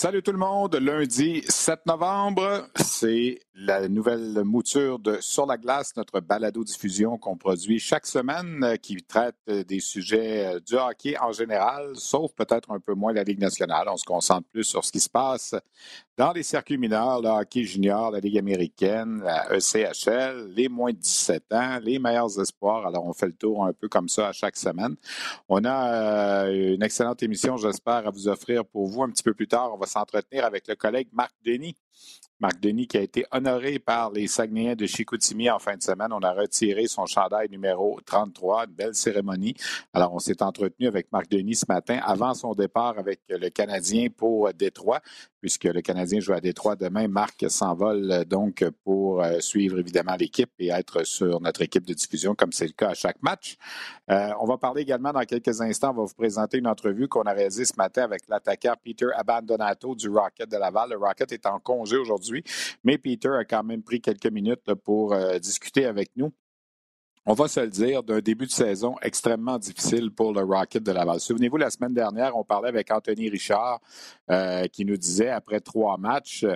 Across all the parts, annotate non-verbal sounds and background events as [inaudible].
Salut tout le monde, lundi 7 novembre, c'est la nouvelle mouture de Sur la glace, notre balado-diffusion qu'on produit chaque semaine euh, qui traite euh, des sujets euh, du hockey en général, sauf peut-être un peu moins la Ligue nationale. On se concentre plus sur ce qui se passe dans les circuits mineurs, le hockey junior, la Ligue américaine, la ECHL, les moins de 17 ans, les meilleurs espoirs. Alors, on fait le tour un peu comme ça à chaque semaine. On a une excellente émission, j'espère, à vous offrir pour vous un petit peu plus tard. On va s'entretenir avec le collègue Marc Denis Marc Denis qui a été honoré par les Saguenayens de Chicoutimi en fin de semaine. On a retiré son chandail numéro 33, une belle cérémonie. Alors, on s'est entretenu avec Marc Denis ce matin avant son départ avec le Canadien pour Détroit, puisque le Canadien joue à Détroit demain. Marc s'envole donc pour euh, suivre évidemment l'équipe et être sur notre équipe de diffusion comme c'est le cas à chaque match. Euh, on va parler également dans quelques instants, on va vous présenter une entrevue qu'on a réalisée ce matin avec l'attaquant Peter Abandonato du Rocket de Laval. Le Rocket est en congé aujourd'hui mais Peter a quand même pris quelques minutes pour euh, discuter avec nous. On va se le dire, d'un début de saison extrêmement difficile pour le Rocket de Laval. Souvenez-vous, la semaine dernière, on parlait avec Anthony Richard euh, qui nous disait, après trois matchs,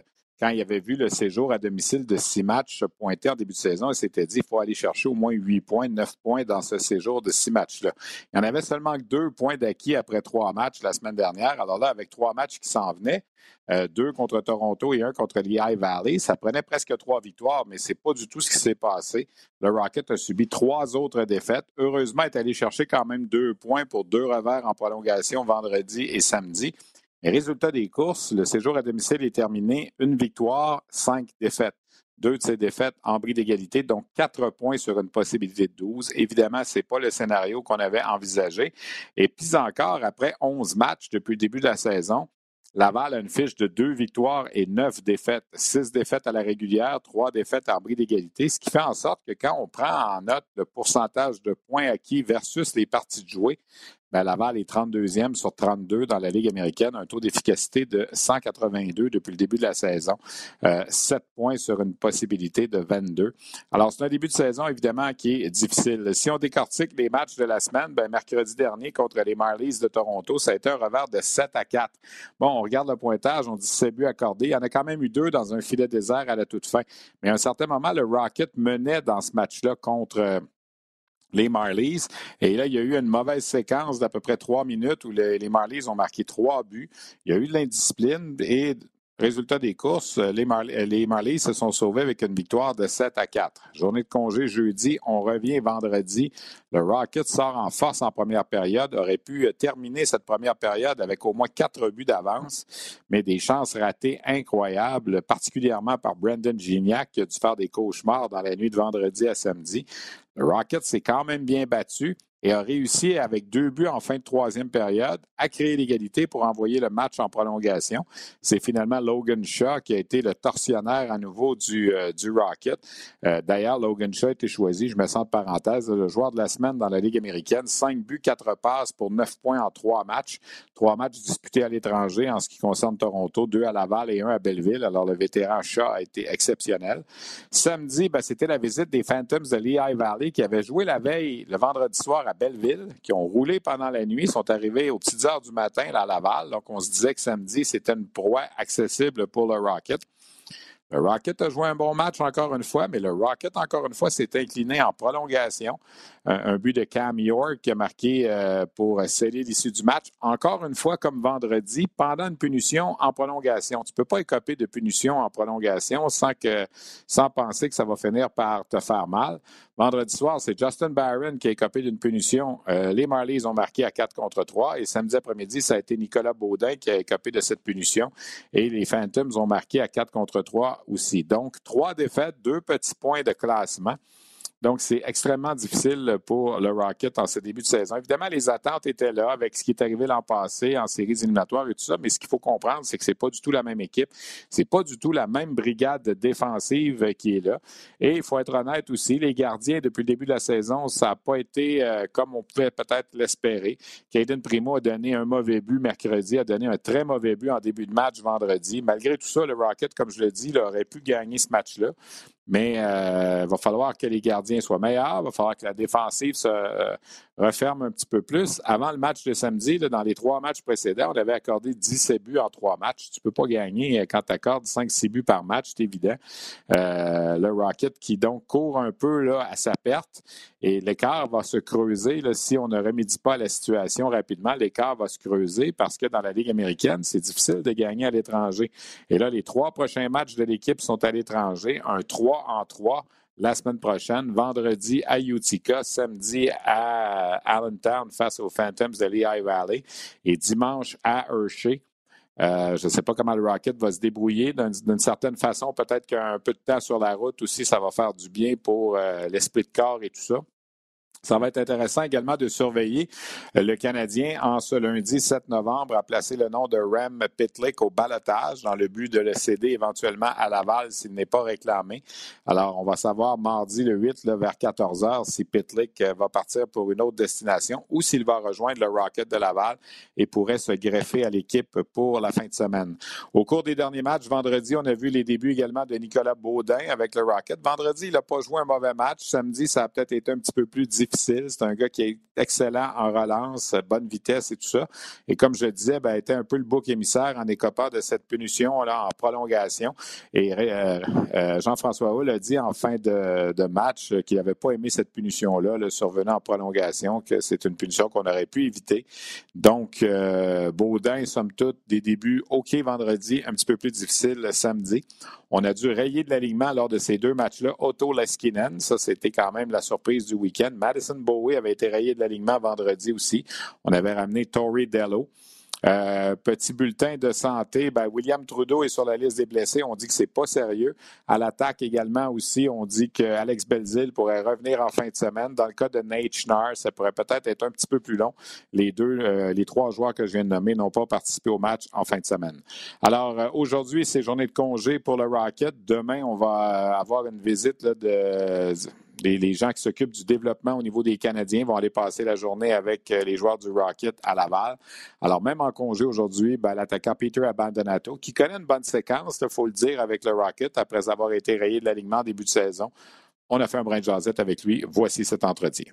quand il avait vu le séjour à domicile de six matchs pointés en début de saison, il s'était dit qu'il faut aller chercher au moins huit points, neuf points dans ce séjour de six matchs-là. Il y en avait seulement deux points d'acquis après trois matchs la semaine dernière. Alors là, avec trois matchs qui s'en venaient, euh, deux contre Toronto et un contre Lehigh Valley. Ça prenait presque trois victoires, mais ce n'est pas du tout ce qui s'est passé. Le Rocket a subi trois autres défaites. Heureusement, est allé chercher quand même deux points pour deux revers en prolongation vendredi et samedi. Les résultats des courses, le séjour à domicile est terminé. Une victoire, cinq défaites. Deux de ces défaites en bris d'égalité, donc quatre points sur une possibilité de 12. Évidemment, ce n'est pas le scénario qu'on avait envisagé. Et puis encore, après 11 matchs depuis le début de la saison, Laval a une fiche de deux victoires et neuf défaites. Six défaites à la régulière, trois défaites en bris d'égalité, ce qui fait en sorte que quand on prend en note le pourcentage de points acquis versus les parties de jouer, ben, Laval est 32e sur 32 dans la Ligue américaine, un taux d'efficacité de 182 depuis le début de la saison. Euh, 7 points sur une possibilité de 22. Alors, c'est un début de saison, évidemment, qui est difficile. Si on décortique les matchs de la semaine, ben, mercredi dernier contre les Marlies de Toronto, ça a été un revers de 7 à 4. Bon, on regarde le pointage, on dit 7 buts accordés. Il y en a quand même eu deux dans un filet désert à la toute fin. Mais à un certain moment, le Rocket menait dans ce match-là contre les Marlies. Et là, il y a eu une mauvaise séquence d'à peu près trois minutes où les Marlies ont marqué trois buts. Il y a eu de l'indiscipline et Résultat des courses, les, Marlies se sont sauvés avec une victoire de 7 à 4. Journée de congé jeudi, on revient vendredi. Le Rocket sort en force en première période, aurait pu terminer cette première période avec au moins quatre buts d'avance, mais des chances ratées incroyables, particulièrement par Brendan Gignac qui a dû faire des cauchemars dans la nuit de vendredi à samedi. Le Rocket s'est quand même bien battu et a réussi avec deux buts en fin de troisième période à créer l'égalité pour envoyer le match en prolongation. C'est finalement Logan Shaw qui a été le torsionnaire à nouveau du, euh, du Rocket. Euh, d'ailleurs, Logan Shaw a été choisi, je me sens de parenthèse, le joueur de la semaine dans la Ligue américaine. Cinq buts, quatre passes pour neuf points en trois matchs. Trois matchs disputés à l'étranger en ce qui concerne Toronto, deux à Laval et un à Belleville. Alors, le vétéran Shaw a été exceptionnel. Samedi, ben, c'était la visite des Phantoms de Lehigh Valley qui avaient joué la veille, le vendredi soir à Belleville, qui ont roulé pendant la nuit, sont arrivés aux petites heures du matin à Laval. Donc, on se disait que samedi, c'était une proie accessible pour le Rocket. Le Rocket a joué un bon match encore une fois, mais le Rocket, encore une fois, s'est incliné en prolongation. Un, but de Cam York qui a marqué euh, pour sceller l'issue du match. Encore une fois, comme vendredi, pendant une punition en prolongation. Tu ne peux pas écoper de punition en prolongation sans, que, sans penser que ça va finir par te faire mal. Vendredi soir, c'est Justin Barron qui a écopé d'une punition. Euh, les Marlies ont marqué à 4 contre 3 et samedi après-midi, ça a été Nicolas Baudin qui a écopé de cette punition et les Phantoms ont marqué à 4 contre 3 aussi. Donc, trois défaites, deux petits points de classement. Donc, c'est extrêmement difficile pour le Rocket en ce début de saison. Évidemment, les attentes étaient là avec ce qui est arrivé l'an passé en séries éliminatoires et tout ça, mais ce qu'il faut comprendre, c'est que c'est pas du tout la même équipe. C'est pas du tout la même brigade défensive qui est là. Et il faut être honnête aussi, les gardiens, depuis le début de la saison, ça n'a pas été euh, comme on pouvait peut-être l'espérer. Caden Primo a donné un mauvais but mercredi, a donné un très mauvais but en début de match vendredi. Malgré tout ça, le Rocket, comme je le dis, il aurait pu gagner ce match-là. Mais il euh, va falloir que les gardiens soient meilleurs, il va falloir que la défensive se euh, referme un petit peu plus. Avant le match de samedi, dans les trois matchs précédents, on avait accordé 17 buts en trois matchs. Tu ne peux pas gagner euh, quand tu accordes 5-6 buts par match, c'est évident. le Rocket qui donc court un peu là, à sa perte et l'écart va se creuser si on ne remédie pas à la situation rapidement. L'écart va se creuser parce que dans la Ligue américaine, c'est difficile de gagner à l'étranger. Et là, les trois prochains matchs de l'équipe sont à l'étranger. Un 3 en 3 la semaine prochaine, vendredi à Utica, samedi à Allentown face aux Phantoms de Lehigh Valley et dimanche à Hershey. Euh, je ne sais pas comment le Rocket va se débrouiller. D'une certaine façon, peut-être qu'un peu de temps sur la route aussi, ça va faire du bien pour euh, l'esprit de corps et tout ça. Ça va être intéressant également de surveiller euh, le Canadien en ce lundi 7 novembre a placé le nom de Rem Pitlick au balotage dans le but de le céder éventuellement à Laval s'il n'est pas réclamé. Alors, on va savoir mardi le 8 vers 14 heures si Pitlick euh, va partir pour une autre destination ou s'il va rejoindre le Rocket de Laval et pourrait se greffer à l'équipe pour la fin de semaine. Au cours des derniers matchs, vendredi, on a vu les débuts également de Nicolas Baudin avec le Rocket. Vendredi, il n'a pas joué un mauvais match. Samedi, ça a peut-être été un petit peu plus difficile c'est un gars qui est excellent en relance, bonne vitesse et tout ça. Et comme je le disais, ben, était un peu le bouc émissaire en écopant de cette punition-là en prolongation. Et euh, euh, Jean-François Hull a dit en fin de, match qu'il n'avait pas aimé cette punition-là, le survenant en prolongation, que c'est une punition qu'on aurait pu éviter. Donc, euh, Baudin, somme toute, des débuts OK vendredi, un petit peu plus difficile le samedi. On a dû rayer de l'alignement lors de ces deux matchs-là. Otto Leskinen, ça c'était quand même la surprise du week-end. Bowie avait été rayé de l'alignement vendredi aussi. On avait ramené Tori Dello. Euh, petit bulletin de santé, ben, William Trudeau est sur la liste des blessés. On dit que c'est pas sérieux. À l'attaque également aussi, on dit que Alex Belzil pourrait revenir en fin de semaine. Dans le cas de Nate Schnarr, ça pourrait peut-être être un petit peu plus long. Les deux, euh, les trois joueurs que je viens de nommer n'ont pas participé au match en fin de semaine. Alors euh, aujourd'hui, c'est journée de congé pour le Rocket. Demain, on va avoir une visite de les, gens qui s'occupent du développement au niveau des Canadiens vont aller passer la journée avec euh, les joueurs du Rocket à Laval. Alors, même en congé aujourd'hui, ben, l'attaquant Peter Abandonato, qui connaît une bonne séquence, il faut le dire, avec le Rocket, après avoir été rayé de l'alignement en début de saison, on a fait un brin de jasette avec lui. Voici cet entretien.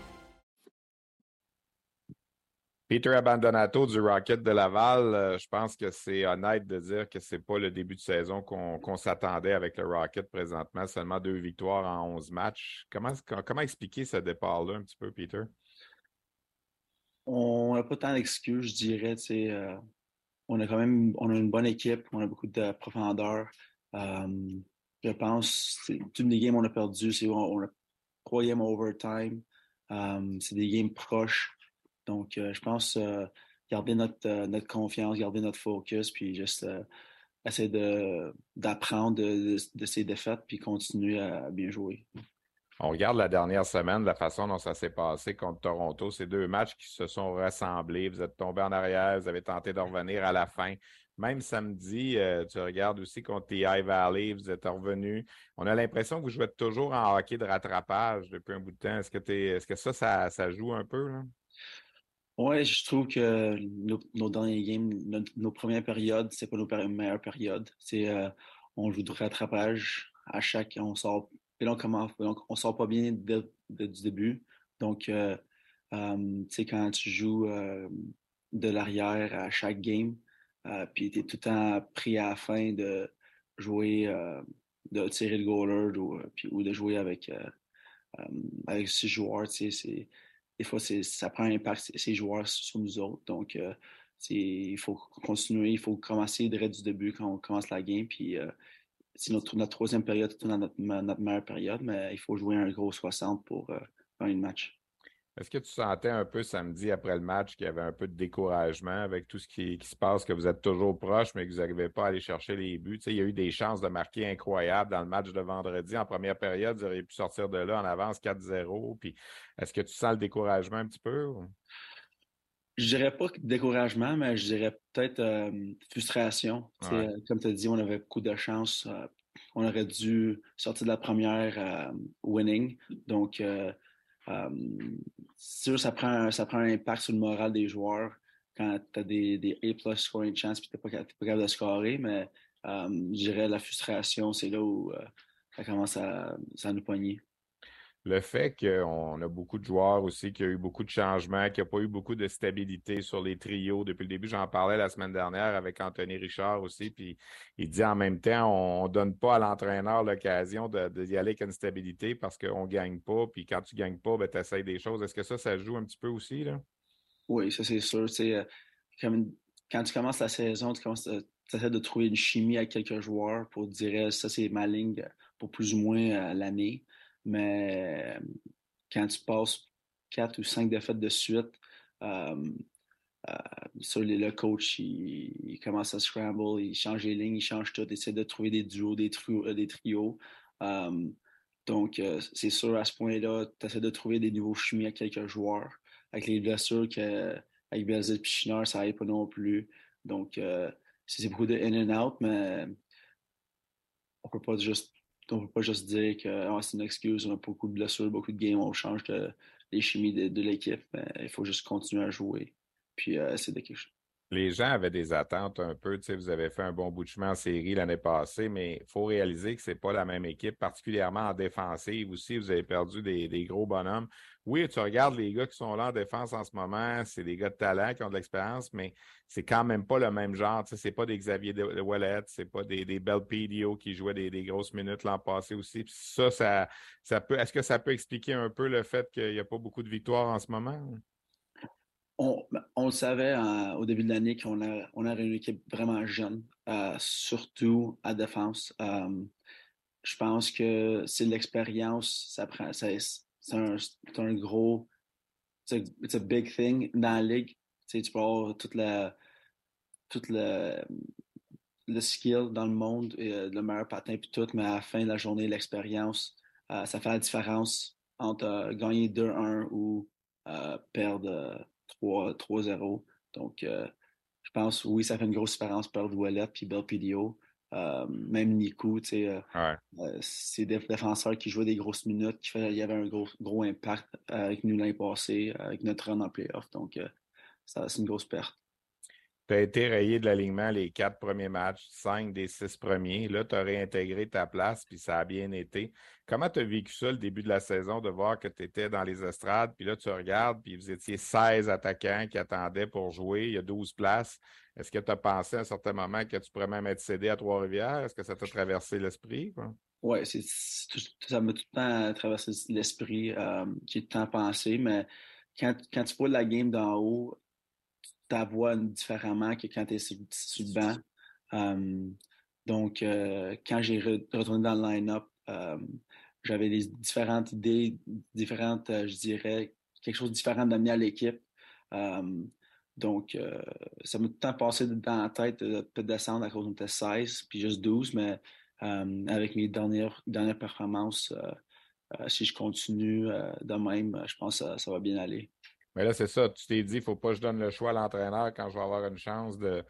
Peter Abandonato du Rocket de Laval, euh, je pense que c'est honnête de dire que ce n'est pas le début de saison qu'on s'attendait avec le Rocket présentement, seulement deux victoires en 11 matchs. Comment, expliquer ce départ-là un petit peu, Peter? On n'a pas tant d'excuses, je dirais. Euh, on a quand même on a une bonne équipe, on a beaucoup de profondeur. Euh, je pense, toutes les games qu'on a perdues, c'est on, a trois games overtime. c'est des games proches. Donc, euh, je pense euh, garder notre, euh, notre confiance, garder notre focus, puis juste essayer d'apprendre de, de, ces défaites, puis continuer à bien jouer. On regarde la dernière semaine, la façon dont ça s'est passé contre Toronto. Ces deux matchs qui se sont ressemblés. Vous êtes tombé en arrière, vous avez tenté de revenir à la fin. Même samedi, tu regardes aussi contre les High Valley, vous êtes revenu. On a l'impression que vous jouez toujours en hockey de rattrapage depuis un bout de temps. Est-ce que, est, que ça, ça, joue un peu? Oui, je trouve que nos, derniers games, nos, premières périodes, c'est pas nos meilleures périodes. C'est euh, on joue de rattrapage à chaque, on sort, et on, on sort pas bien du début. Donc, euh, tu sais, quand tu joues de l'arrière à chaque game, euh, puis tu es tout le temps pris à la fin de jouer, euh, de tirer le goaler ou, euh, ou de jouer avec, avec six joueurs. Des fois, ça prend un impact, ces joueurs, sur nous autres. Donc, il faut continuer, il faut commencer direct du début quand on commence la game. Puis, c'est notre, troisième période, notre, notre, meilleure période, mais il faut jouer un gros 60 pour gagner le match. Est-ce que tu sentais un peu samedi après le match qu'il y avait un peu de découragement avec tout ce qui, se passe, que vous êtes toujours proche, mais que vous n'arrivez pas à aller chercher les buts? il y a eu des chances de marquer incroyables dans le match de vendredi. En première période, vous auriez pu sortir de là en avance 4-0. Puis est-ce que tu sens le découragement un petit peu? Je dirais pas découragement, mais je dirais peut-être euh, frustration. Euh, comme tu as dit, on avait beaucoup de chance. Euh, on aurait dû sortir de la première winning. Donc, sûr, ça prend, ça prend un impact sur le moral des joueurs quand tu as des, des A scoring chance et tu n'es pas, capable de scorer, mais je dirais la frustration, c'est là où ça commence à nous poigner le fait qu'on a beaucoup de joueurs aussi, qu'il y a eu beaucoup de changements, qu'il n'y a pas eu beaucoup de stabilité sur les trios depuis le début. J'en parlais la semaine dernière avec Anthony Richard aussi, puis il dit en même temps, on ne donne pas à l'entraîneur l'occasion d'y aller avec une stabilité parce qu'on ne gagne pas, puis quand tu ne gagnes pas, ben, tu essaies des choses. Est-ce que ça, ça joue un petit peu aussi? Là? Oui, ça c'est sûr. Euh, quand tu commences la saison, tu commences essaies de trouver une chimie avec quelques joueurs pour dire ça c'est ma ligne pour plus ou moins euh, l'année. Mais quand tu passes quatre ou cinq défaites de suite, euh, euh, le coach, il, commence à scramble, il change les lignes, il change tout, il essaie de trouver des duos, des, euh, trios. donc, c'est sûr, à ce point-là, tu essaies de trouver des nouveaux chimies à quelques joueurs. Avec les blessures que, avec Belzit et Chinard, ça n'arrive pas non plus. Donc, c'est beaucoup de in and out, mais on ne peut pas juste on ne peut pas juste dire que ah, c'est une excuse, on a beaucoup de blessures, beaucoup de games, on change les chimies de, l'équipe. il faut juste continuer à jouer. Puis euh, c'est de les gens avaient des attentes un peu. Tu sais, vous avez fait un bon bout de chemin en série l'année passée, mais il faut réaliser que ce n'est pas la même équipe, particulièrement en défensive aussi. Vous avez perdu des, gros bonhommes. Oui, tu regardes les gars qui sont là en défense en ce moment, c'est des gars de talent qui ont de l'expérience, mais c'est quand même pas le même genre. Tu sais, c'est pas des Xavier de, Wallet, c'est pas des, des Belpedio qui jouaient des, grosses minutes l'an passé aussi. ça, ça, peut. Est-ce que ça peut expliquer un peu le fait qu'il n'y a pas beaucoup de victoires en ce moment? Ben, on, le savait au début de l'année qu'on a, on a une équipe vraiment jeune, euh, surtout à défense. Euh, je pense que c'est l'expérience, ça prend, c'est, un, gros, c'est a big thing dans la ligue. Tu, peux avoir toute la, toute le, skill dans le monde, et, euh, le meilleur patin puis tout, mais à la fin de la journée, l'expérience, ça fait la différence entre gagner 2-1 ou perdre 3-0. Donc, euh, je pense, oui, ça fait une grosse différence perdre Ouellet puis Belpidio. Euh, même Nico, tu sais, euh, c'est des défenseurs qui jouaient des grosses minutes, qui fait, il y avait un gros, gros impact avec nous l'année passée, avec notre run en playoff. Donc, c'est une grosse perte. Tu as été rayé de l'alignement les quatre premiers matchs, cinq des six premiers. Là, tu as réintégré ta place, puis ça a bien été. Comment tu as vécu ça le début de la saison, de voir que tu étais dans les estrades, puis là, tu regardes, puis vous étiez 16 attaquants qui attendaient pour jouer, il y a 12 places. Est-ce que tu as pensé à un certain moment que tu pourrais même être cédé à Trois-Rivières? Est-ce que ça t'a traversé l'esprit? Oui, ça m'a tout le temps traversé l'esprit. Euh, j'ai tout le temps pensé, mais quand, quand tu vois la game d'en haut, ta voix différemment que quand tu es sur, le banc. donc, euh, quand j'ai retourné dans le line-up, j'avais des différentes idées, différentes, euh, je dirais, quelque chose de différent d'amener à l'équipe. donc, euh, ça m'a tout le temps passé dans la tête de, de descendre à cause de 16, puis juste 12, mais avec mes dernières, dernières performances, si je continue de même, je pense que ça, va bien aller. Mais là, c'est ça. Tu t'es dit, il ne faut pas que je donne le choix à l'entraîneur quand je vais avoir une chance de,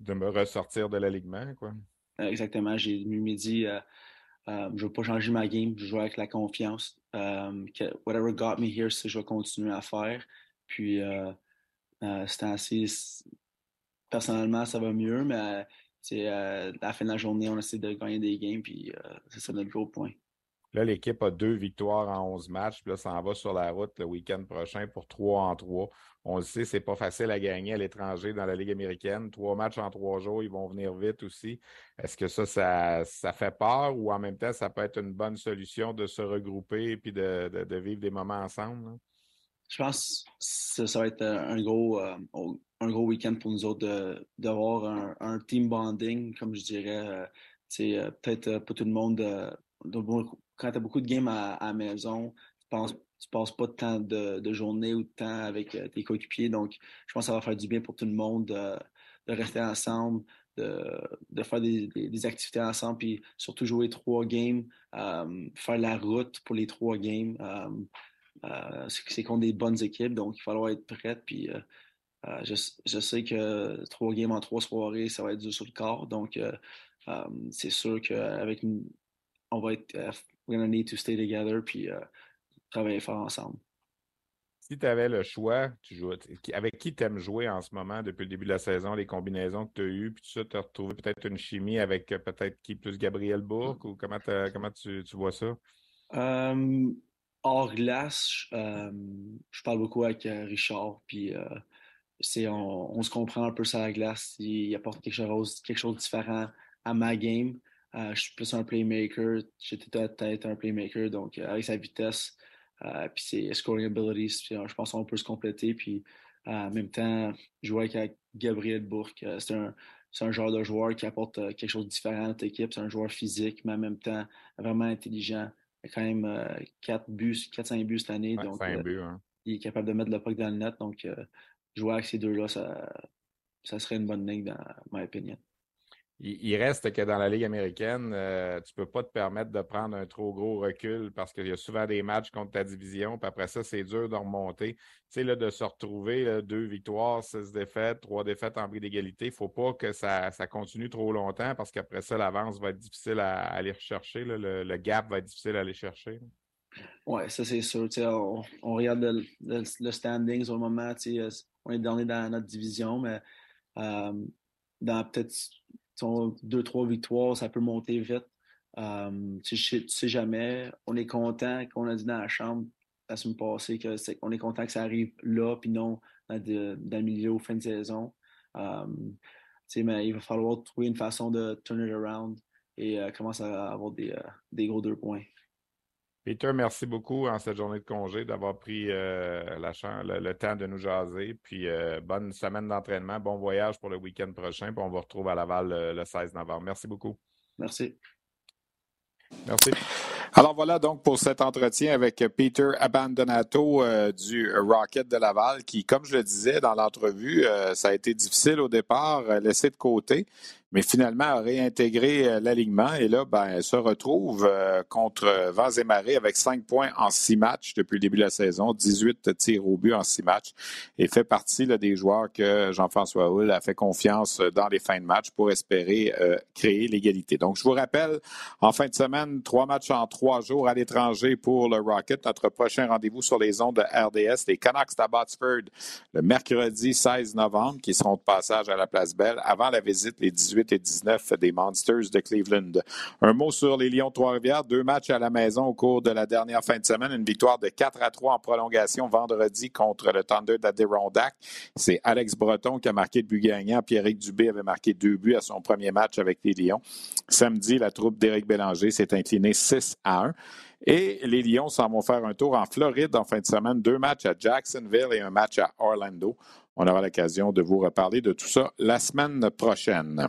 de me ressortir de l'alignement. Quoi. Exactement. J'ai dit, je ne veux pas changer ma game, je joue avec la confiance. whatever got me here, c'est je vais continuer à faire. Puis, c'est assez. Personnellement, ça va mieux, mais à la fin de la journée, on essaie de gagner des games, puis c'est ça notre gros point. Là, l'équipe a deux victoires en 11 matchs. Puis là, ça en va sur la route le week-end prochain pour trois en trois. On le sait, c'est pas facile à gagner à l'étranger dans la Ligue américaine. Trois matchs en trois jours, ils vont venir vite aussi. Est-ce que ça, ça, fait peur ou en même temps, ça peut être une bonne solution de se regrouper et de, vivre des moments ensemble? Je pense que ça, va être un gros, euh, un gros week-end pour nous autres d'avoir un, team bonding, comme je dirais. euh, euh, peut-être pas tout le monde quand tu as beaucoup de games à, la maison, tu ne passes pas de temps de, journée ou de temps avec euh, tes coéquipiers. Donc, je pense que ça va faire du bien pour tout le monde de, rester ensemble, de, faire des, activités ensemble, puis surtout jouer trois games, euh, faire la route pour les trois games. Euh, c'est contre des bonnes équipes, donc il va falloir être prêt. Puis, je, je, sais que trois games en trois soirées, ça va être dur sur le corps. Donc, c'est sûr qu'avec on va être we're going to need to stay together puis euh, travailler fort ensemble. Si tu avais le choix, tu joues, avec qui tu aimes jouer en ce moment depuis le début de la saison, les combinaisons que tu as eues, puis tout ça, tu as retrouvé peut-être une chimie avec euh, peut-être qui plus Gabriel Bourque ou comment, comment tu, tu, vois ça? hors glace, je parle beaucoup avec euh, Richard, puis on, on, se comprend un peu sur la glace. Il apporte quelque chose, quelque chose de différent à ma game. Euh, je suis plus un playmaker. J'étais peut-être un playmaker, donc euh, avec sa vitesse, euh, puis ses scoring abilities, je pense qu'on peut se compléter. Puis en même temps, jouer avec Gabriel Bourque, c'est un, un, genre de joueur qui apporte quelque chose de différent à notre équipe. C'est un joueur physique, mais en même temps vraiment intelligent. Il a quand même 4 buts, 4-5 buts cette année. donc, hein. il est capable de mettre le puck dans le net. Donc, jouer avec ces deux-là, ça, ça serait une bonne ligne, dans ma opinion il, reste que dans la Ligue américaine, euh, tu ne peux pas te permettre de prendre un trop gros recul parce qu'il y a souvent des matchs contre ta division. Puis après ça, c'est dur de remonter. Tu sais, là, de se retrouver, deux victoires, six défaites, trois défaites en prix d'égalité, il ne faut pas que ça, continue trop longtemps parce qu'après ça, l'avance va être difficile à, aller rechercher. le, gap va être difficile à aller chercher. Oui, ça c'est sûr. On, on, regarde le, standings au moment. On est dernier dans notre division, mais euh, dans peut-être deux, trois victoires, ça peut monter vite. Euh, tu, sais, jamais. On est content qu'on a dit dans la chambre la semaine passée qu'on est, content que ça arrive là, puis non dans, le milieu ou fin de saison. Euh, mais il va falloir trouver une façon de turn it around et euh, commencer à avoir des, gros deux points. Peter, merci beaucoup en cette journée de congé d'avoir pris la le, temps de nous jaser. Puis bonne semaine d'entraînement, bon voyage pour le week-end prochain. Puis on vous retrouve à Laval le 16 novembre. Merci beaucoup. Merci. Merci. Alors voilà donc pour cet entretien avec Peter Abandonato euh, du Rocket de Laval qui, comme je le disais dans l'entrevue, euh, ça a été difficile au départ, euh, laissé de côté mais finalement a réintégré euh, l'alignement et là, ben, se retrouve euh, contre Vents et Marées avec cinq points en six matchs depuis le début de la saison, 18 tirs au but en six matchs et fait partie là, des joueurs que Jean-François Hull a fait confiance dans les fins de match pour espérer euh, créer l'égalité. Donc, je vous rappelle, en fin de semaine, trois matchs en trois jours à l'étranger pour le Rocket. Notre prochain rendez-vous sur les ondes de RDS, les Canucks d'Abbotsford, le mercredi 16 novembre, qui seront de passage à la Place Belle avant la visite les 18 et 19 des Monsters de Cleveland. Un mot sur les Lions Trois-Rivières. Deux matchs à la maison au cours de la dernière fin de semaine. Une victoire de 4 à 3 en prolongation vendredi contre le Thunder d'Adirondack. C'est Alex Breton qui a marqué le but gagnant. Pierrick Dubé avait marqué deux buts à son premier match avec les Lions. Samedi, la troupe d'Éric Bélanger s'est inclinée 6 à 1. Et les Lions s'en vont faire un tour en Floride en fin de semaine. Deux matchs à Jacksonville et un match à Orlando. On aura l'occasion de vous reparler de tout ça la semaine prochaine.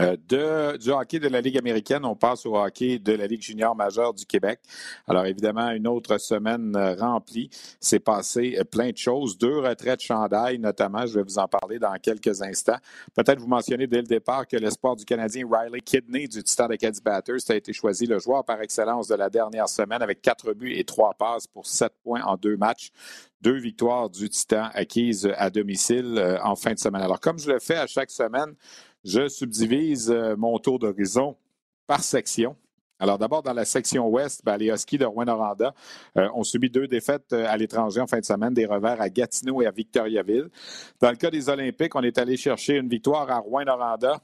Euh, de, du hockey de la Ligue américaine, on passe au hockey de la Ligue junior majeure du Québec. Alors évidemment, une autre semaine euh, remplie. C'est passé euh, plein de choses. Deux retraites chandail, notamment. Je vais vous en parler dans quelques instants. Peut-être vous mentionner dès le départ que l'espoir du Canadien Riley Kidney du Titan Caddy Batters a été choisi le joueur par excellence de la dernière semaine avec quatre buts et trois passes pour sept points en deux matchs deux victoires du Titan acquises à domicile en fin de semaine. Alors, comme je le fais à chaque semaine, je subdivise euh, mon tour d'horizon par section. Alors d'abord, dans la section ouest, ben, les Huskies de Rouen-Noranda euh, ont subi deux défaites euh, à l'étranger en fin de semaine, des revers à Gatineau et à Victoriaville. Dans le cas des Olympiques, on est allé chercher une victoire à Rouen-Noranda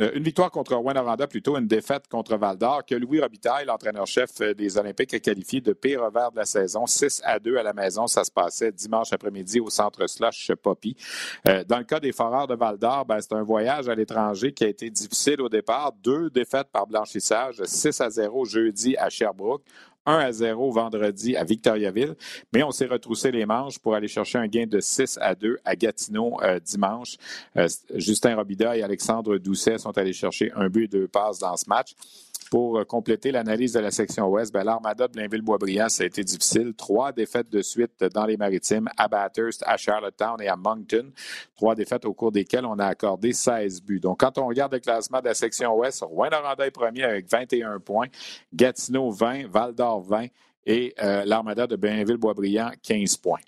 une victoire contre Rouen-Noranda, plutôt une défaite contre Val-d'Or, que Louis Robitaille, l'entraîneur-chef euh, des Olympiques, a qualifié de pire revers de la saison. 6 à 2 à la maison, ça se passait dimanche après-midi au centre Slush Poppy. Euh, dans le cas des Foreurs de Val-d'Or, ben, c'est un voyage à l'étranger qui a été difficile au départ. Deux défaites par blanchissage, 6 à 0 jeudi à Sherbrooke. 1 à 0 vendredi à Victoriaville. Mais on s'est retroussé les manches pour aller chercher un gain de 6 à 2 à Gatineau euh, dimanche. Euh, Justin Robida et Alexandre Doucet sont allés chercher un but et deux passes dans ce match. Pour euh, compléter l'analyse de la section ouest, ben, l'armada de Blainville-Boisbriand, ça a été difficile. Trois défaites de suite dans les maritimes, à Bathurst, à Charlottetown et à Moncton. Trois défaites au cours desquelles on a accordé 16 buts. Donc, quand on regarde le classement de la section ouest, Rouen-Noranda est premier avec 21 points, Gatineau 20, Val-d'Or 20 et euh, l'armada de Blainville-Boisbriand 15 points.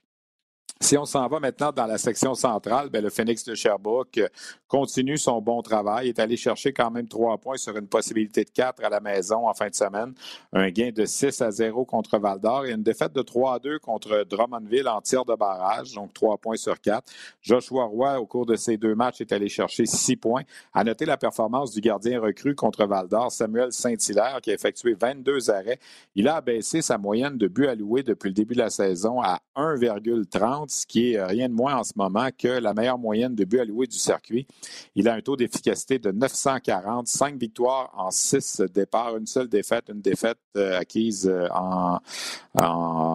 Si on s'en va maintenant dans la section centrale, bien, le Phoenix de Sherbrooke euh, continue son bon travail, est allé chercher quand même trois points sur une possibilité de quatre à la maison en fin de semaine, un gain de 6 à 0 contre Val d'Or et une défaite de 3 à 2 contre Drummondville en tir de barrage, donc trois points sur quatre. Joshua Roy, au cours de ces deux matchs, est allé chercher six points. À noter la performance du gardien recru contre Val d'Or, Samuel Saint-Hilaire, qui a effectué 22 arrêts. Il a abaissé sa moyenne de buts alloués depuis le début de la saison à 1,30 ce qui est euh, rien de moins en ce moment que la meilleure moyenne de buts alloués du circuit. Il a un taux d'efficacité de 940, cinq victoires en six départs, une seule défaite, une défaite euh, acquise euh, en,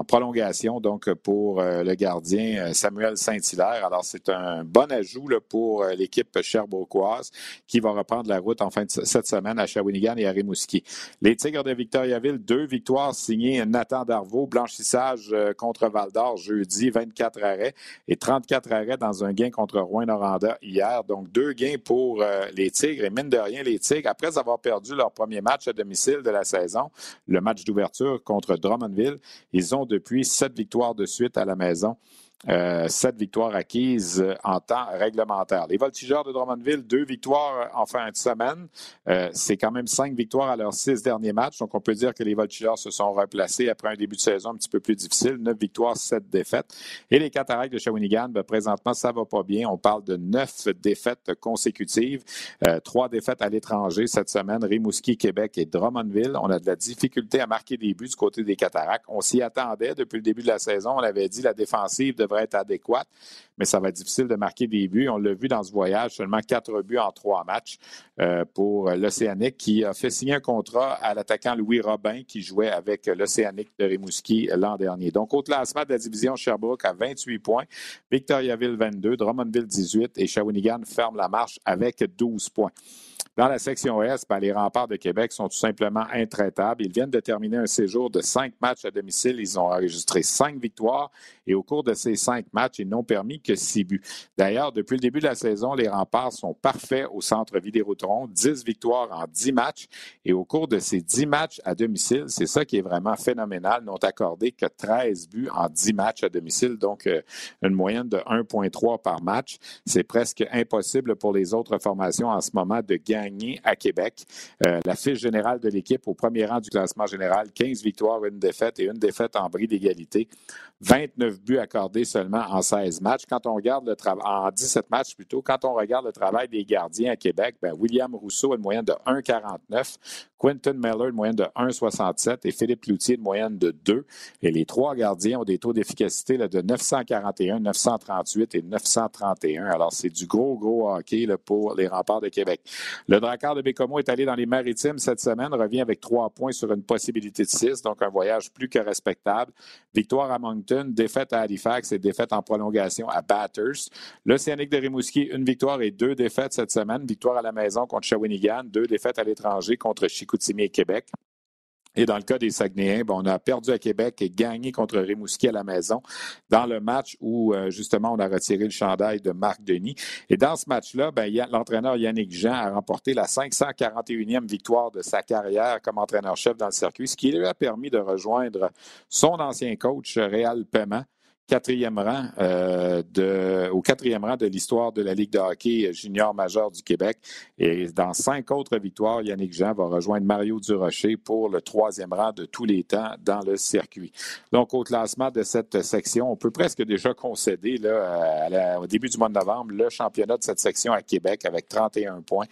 prolongation, donc pour le gardien Samuel Saint-Hilaire. Alors, c'est un bon ajout pour l'équipe cherbourgoise qui va reprendre la route en fin de cette semaine à Shawinigan et à Rimouski. Les Tigres de Victoriaville, deux victoires signées Nathan Darvaux, blanchissage contre Val d'Or jeudi, 24 arrêts et 34 arrêts dans un gain contre Rouen-Noranda hier. Donc, deux gains pour euh, les Tigres. Et mine de rien, les Tigres, après avoir perdu leur premier match à domicile de la saison, le match d'ouverture contre Drummondville, ils ont depuis sept victoires de suite à la maison. Euh, sept victoires acquises euh, en temps réglementaire. Les Voltigeurs de Drummondville, deux victoires en fin de semaine. Euh, c'est quand même cinq victoires à leurs six derniers matchs. Donc, on peut dire que les Voltigeurs se sont replacés après un début de saison un petit peu plus difficile. Neuf victoires, sept défaites. Et les Cataractes de Shawinigan, ben, présentement, ça va pas bien. On parle de neuf défaites consécutives. trois défaites à l'étranger cette semaine. Rimouski, Québec et Drummondville. On a de la difficulté à marquer des buts du côté des Cataractes. On s'y attendait depuis le début de la saison. On avait dit la défensive de devrait être adéquate, mais ça va être difficile de marquer des buts. On l'a vu dans ce voyage, seulement quatre buts en trois matchs euh, pour l'Océanique, qui a fait signer un contrat à l'attaquant Louis Robin, qui jouait avec l'Océanique de Rimouski l'an dernier. Donc, au classement de la division Sherbrooke à 28 points, Victoriaville 22, Drummondville 18 et Shawinigan ferme la marche avec 12 points. Dans la section Est, ben, les remparts de Québec sont tout simplement intraitables. Ils viennent de terminer un séjour de cinq matchs à domicile. Ils ont enregistré cinq victoires et au cours de ces cinq matchs, ils n'ont permis que six buts. D'ailleurs, depuis le début de la saison, les remparts sont parfaits au centre Vidéotron. Dix victoires en dix matchs et au cours de ces dix matchs à domicile, c'est ça qui est vraiment phénoménal, n'ont accordé que 13 buts en dix matchs à domicile, donc euh, une moyenne de 1,3 par match. C'est presque impossible pour les autres formations en ce moment de gagner à Québec. Euh, la fiche générale de l'équipe au premier rang du classement général, 15 victoires, une défaite et une défaite en bris d'égalité. 29 buts accordés seulement en 16 matchs. Quand on regarde le travail, en 17 matchs plutôt, quand on regarde le travail des gardiens à Québec, ben William Rousseau a une moyenne de 1,49, Quentin Miller une moyenne de 1,67 et Philippe Loutier une moyenne de 2. Et les trois gardiens ont des taux d'efficacité de 941, 938 et 931. Alors, c'est du gros, gros hockey là, pour les remparts de Québec. Le Drakkar de Bécomo est allé dans les maritimes cette semaine, revient avec trois points sur une possibilité de six, donc un voyage plus que respectable. Victoire à Moncton, défaite à Halifax et défaite en prolongation à Batters. L'Océanique de Rimouski, une victoire et deux défaites cette semaine. Victoire à la maison contre Shawinigan, deux défaites à l'étranger contre Chicoutimi et Québec. Et dans le cas des Saguenayens, on a perdu à Québec et gagné contre Rimouski à la maison dans le match où, euh, justement, on a retiré le chandail de Marc Denis. Et dans ce match-là, ben, l'entraîneur Yannick Jean a remporté la 541e victoire de sa carrière comme entraîneur-chef dans le circuit, ce qui lui a permis de rejoindre son ancien coach, Réal Paiement, quatrième rang euh, de, au quatrième rang de l'histoire de la Ligue de hockey junior majeur du Québec. Et dans cinq autres victoires, Yannick Jean va rejoindre Mario Durocher pour le troisième rang de tous les temps dans le circuit. Donc, au classement de cette section, on peut presque déjà concéder là, au début du mois de novembre le championnat de cette section à Québec avec 31 points.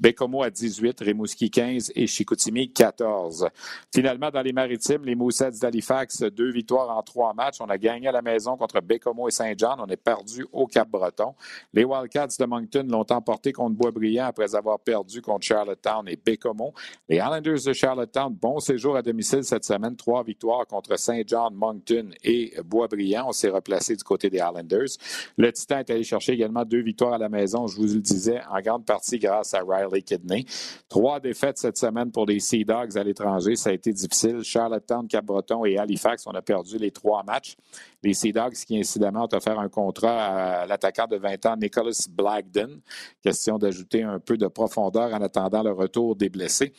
Bécomo à 18, Rimouski 15 et Chicoutimi 14. Finalement, dans les maritimes, les Moussets d'Halifax, deux victoires en trois matchs. On a gagné à la contre et Saint-Jean. On est perdu au Cap-Breton. Les Wildcats de Moncton l'ont emporté contre Boisbriand après avoir perdu contre Charlottetown et Bécomo. Les Islanders de Charlottetown, bon séjour à domicile cette semaine. Trois victoires contre Saint-Jean, Moncton et Boisbriand. On s'est replacé du côté des Islanders. Le Titan est allé chercher également deux victoires à la maison, je vous le disais, en grande partie grâce à Riley Kidney. Trois défaites cette semaine pour les Sea Dogs à l'étranger. Ça a été difficile. Charlottetown, Cap-Breton et Halifax, on a perdu les trois matchs. Les Sea Qui, incidemment, ont offert un contrat à l'attaquant de 20 ans, Nicholas Blackden. Question d'ajouter un peu de profondeur en attendant le retour des blessés.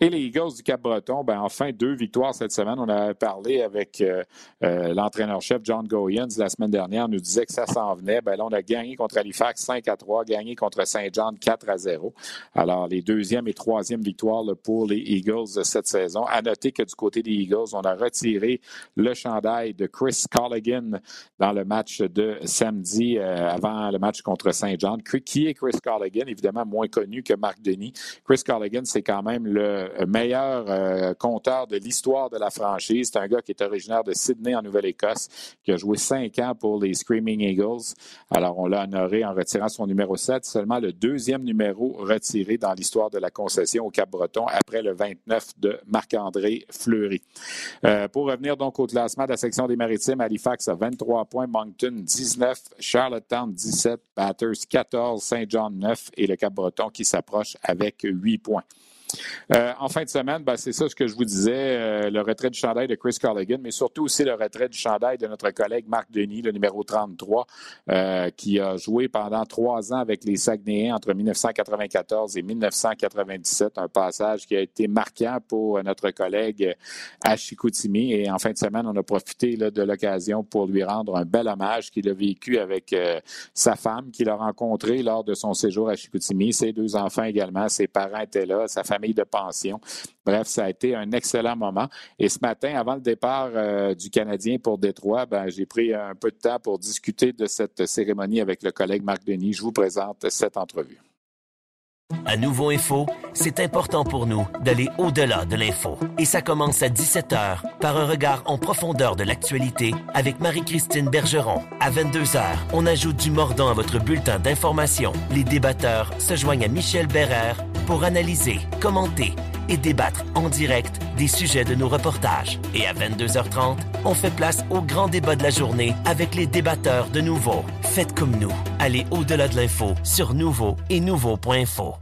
Et les Eagles du Cap-Breton, ben, enfin, deux victoires cette semaine. On a parlé avec euh, euh, l'entraîneur-chef John Goyens la semaine dernière. On nous disait que ça s'en venait. Ben, là, on a gagné contre Halifax 5 à 3, gagné contre Saint-Jean 4 à 0. Alors, les deuxième et troisième victoires pour les Eagles cette saison. À noter que du côté des Eagles, on a retiré le chandail de Chris Colligan dans le match de samedi euh, avant le match contre Saint-Jean. Qui est Chris Colligan? Évidemment, moins connu que Marc Denis. Chris Colligan, c'est quand même le meilleur euh, compteur de l'histoire de la franchise. C'est un gars qui est originaire de Sydney, en Nouvelle-Écosse, qui a joué cinq ans pour les Screaming Eagles. Alors, on l'a honoré en retirant son numéro 7, seulement le deuxième numéro retiré dans l'histoire de la concession au Cap-Breton après le 29 de Marc-André Fleury. Euh, pour revenir donc au classement de la section des Maritimes, Halifax a 23 points, Moncton 19, Charlottetown 17, Batters 14, Saint-Jean 9 et le Cap-Breton qui s'approche avec 8 points. Euh, en fin de semaine, ben, c'est ça ce que je vous disais, euh, le retrait du chandail de Chris Colligan, mais surtout aussi le retrait du chandail de notre collègue Marc Denis, le numéro 33, euh, qui a joué pendant trois ans avec les Saguenayens entre 1994 et 1997, un passage qui a été marquant pour notre collègue à Chicoutimi. Et en fin de semaine, on a profité de l'occasion pour lui rendre un bel hommage qu'il a vécu avec sa femme, qu'il a rencontrée lors de son séjour à Chicoutimi, ses deux enfants également, ses parents étaient là, sa famille de pension. Bref, ça a été un excellent moment. Et ce matin, avant le départ euh, du Canadien pour Détroit, ben, j'ai pris un peu de temps pour discuter de cette cérémonie avec le collègue Marc Denis. Je vous présente cette entrevue. À Nouveau Info, c'est important pour nous d'aller au-delà de l'info. Et ça commence à 17h par un regard en profondeur de l'actualité avec Marie-Christine Bergeron. À 22h, on ajoute du mordant à votre bulletin d'information. Les débatteurs se joignent à Michel Bérère pour analyser, commenter et débattre en direct des sujets de nos reportages. Et à 22h30, on fait place au grand débat de la journée avec les débatteurs de Nouveau. Faites comme nous. Allez au-delà de l'info sur Nouveau et Nouveau.info.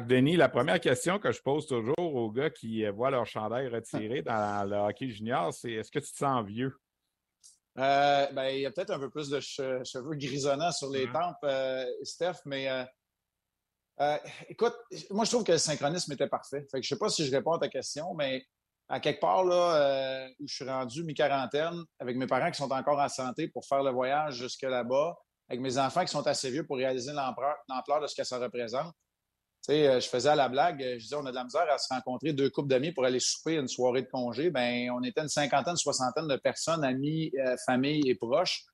Denis, la première question que je pose toujours aux gars qui voient leur chandail retiré dans le hockey junior, c'est est-ce que tu te sens vieux? Euh, ben, il y a peut-être un peu plus de cheveux grisonnants sur les tempes, euh, Steph, mais euh, écoute, moi je trouve que le synchronisme était parfait. je ne sais pas si je réponds à ta question, mais à quelque part là, où je suis rendu mi-quarantaine, avec mes parents qui sont encore en santé pour faire le voyage jusque là-bas, avec mes enfants qui sont assez vieux pour réaliser l'ampleur de ce que ça représente. Euh, je faisais à la blague, je disais, on a de la misère à se rencontrer deux couples d'amis pour aller souper une soirée de congé. Ben, on était une cinquantaine, soixantaine de personnes, amis, euh, familles et proches, euh,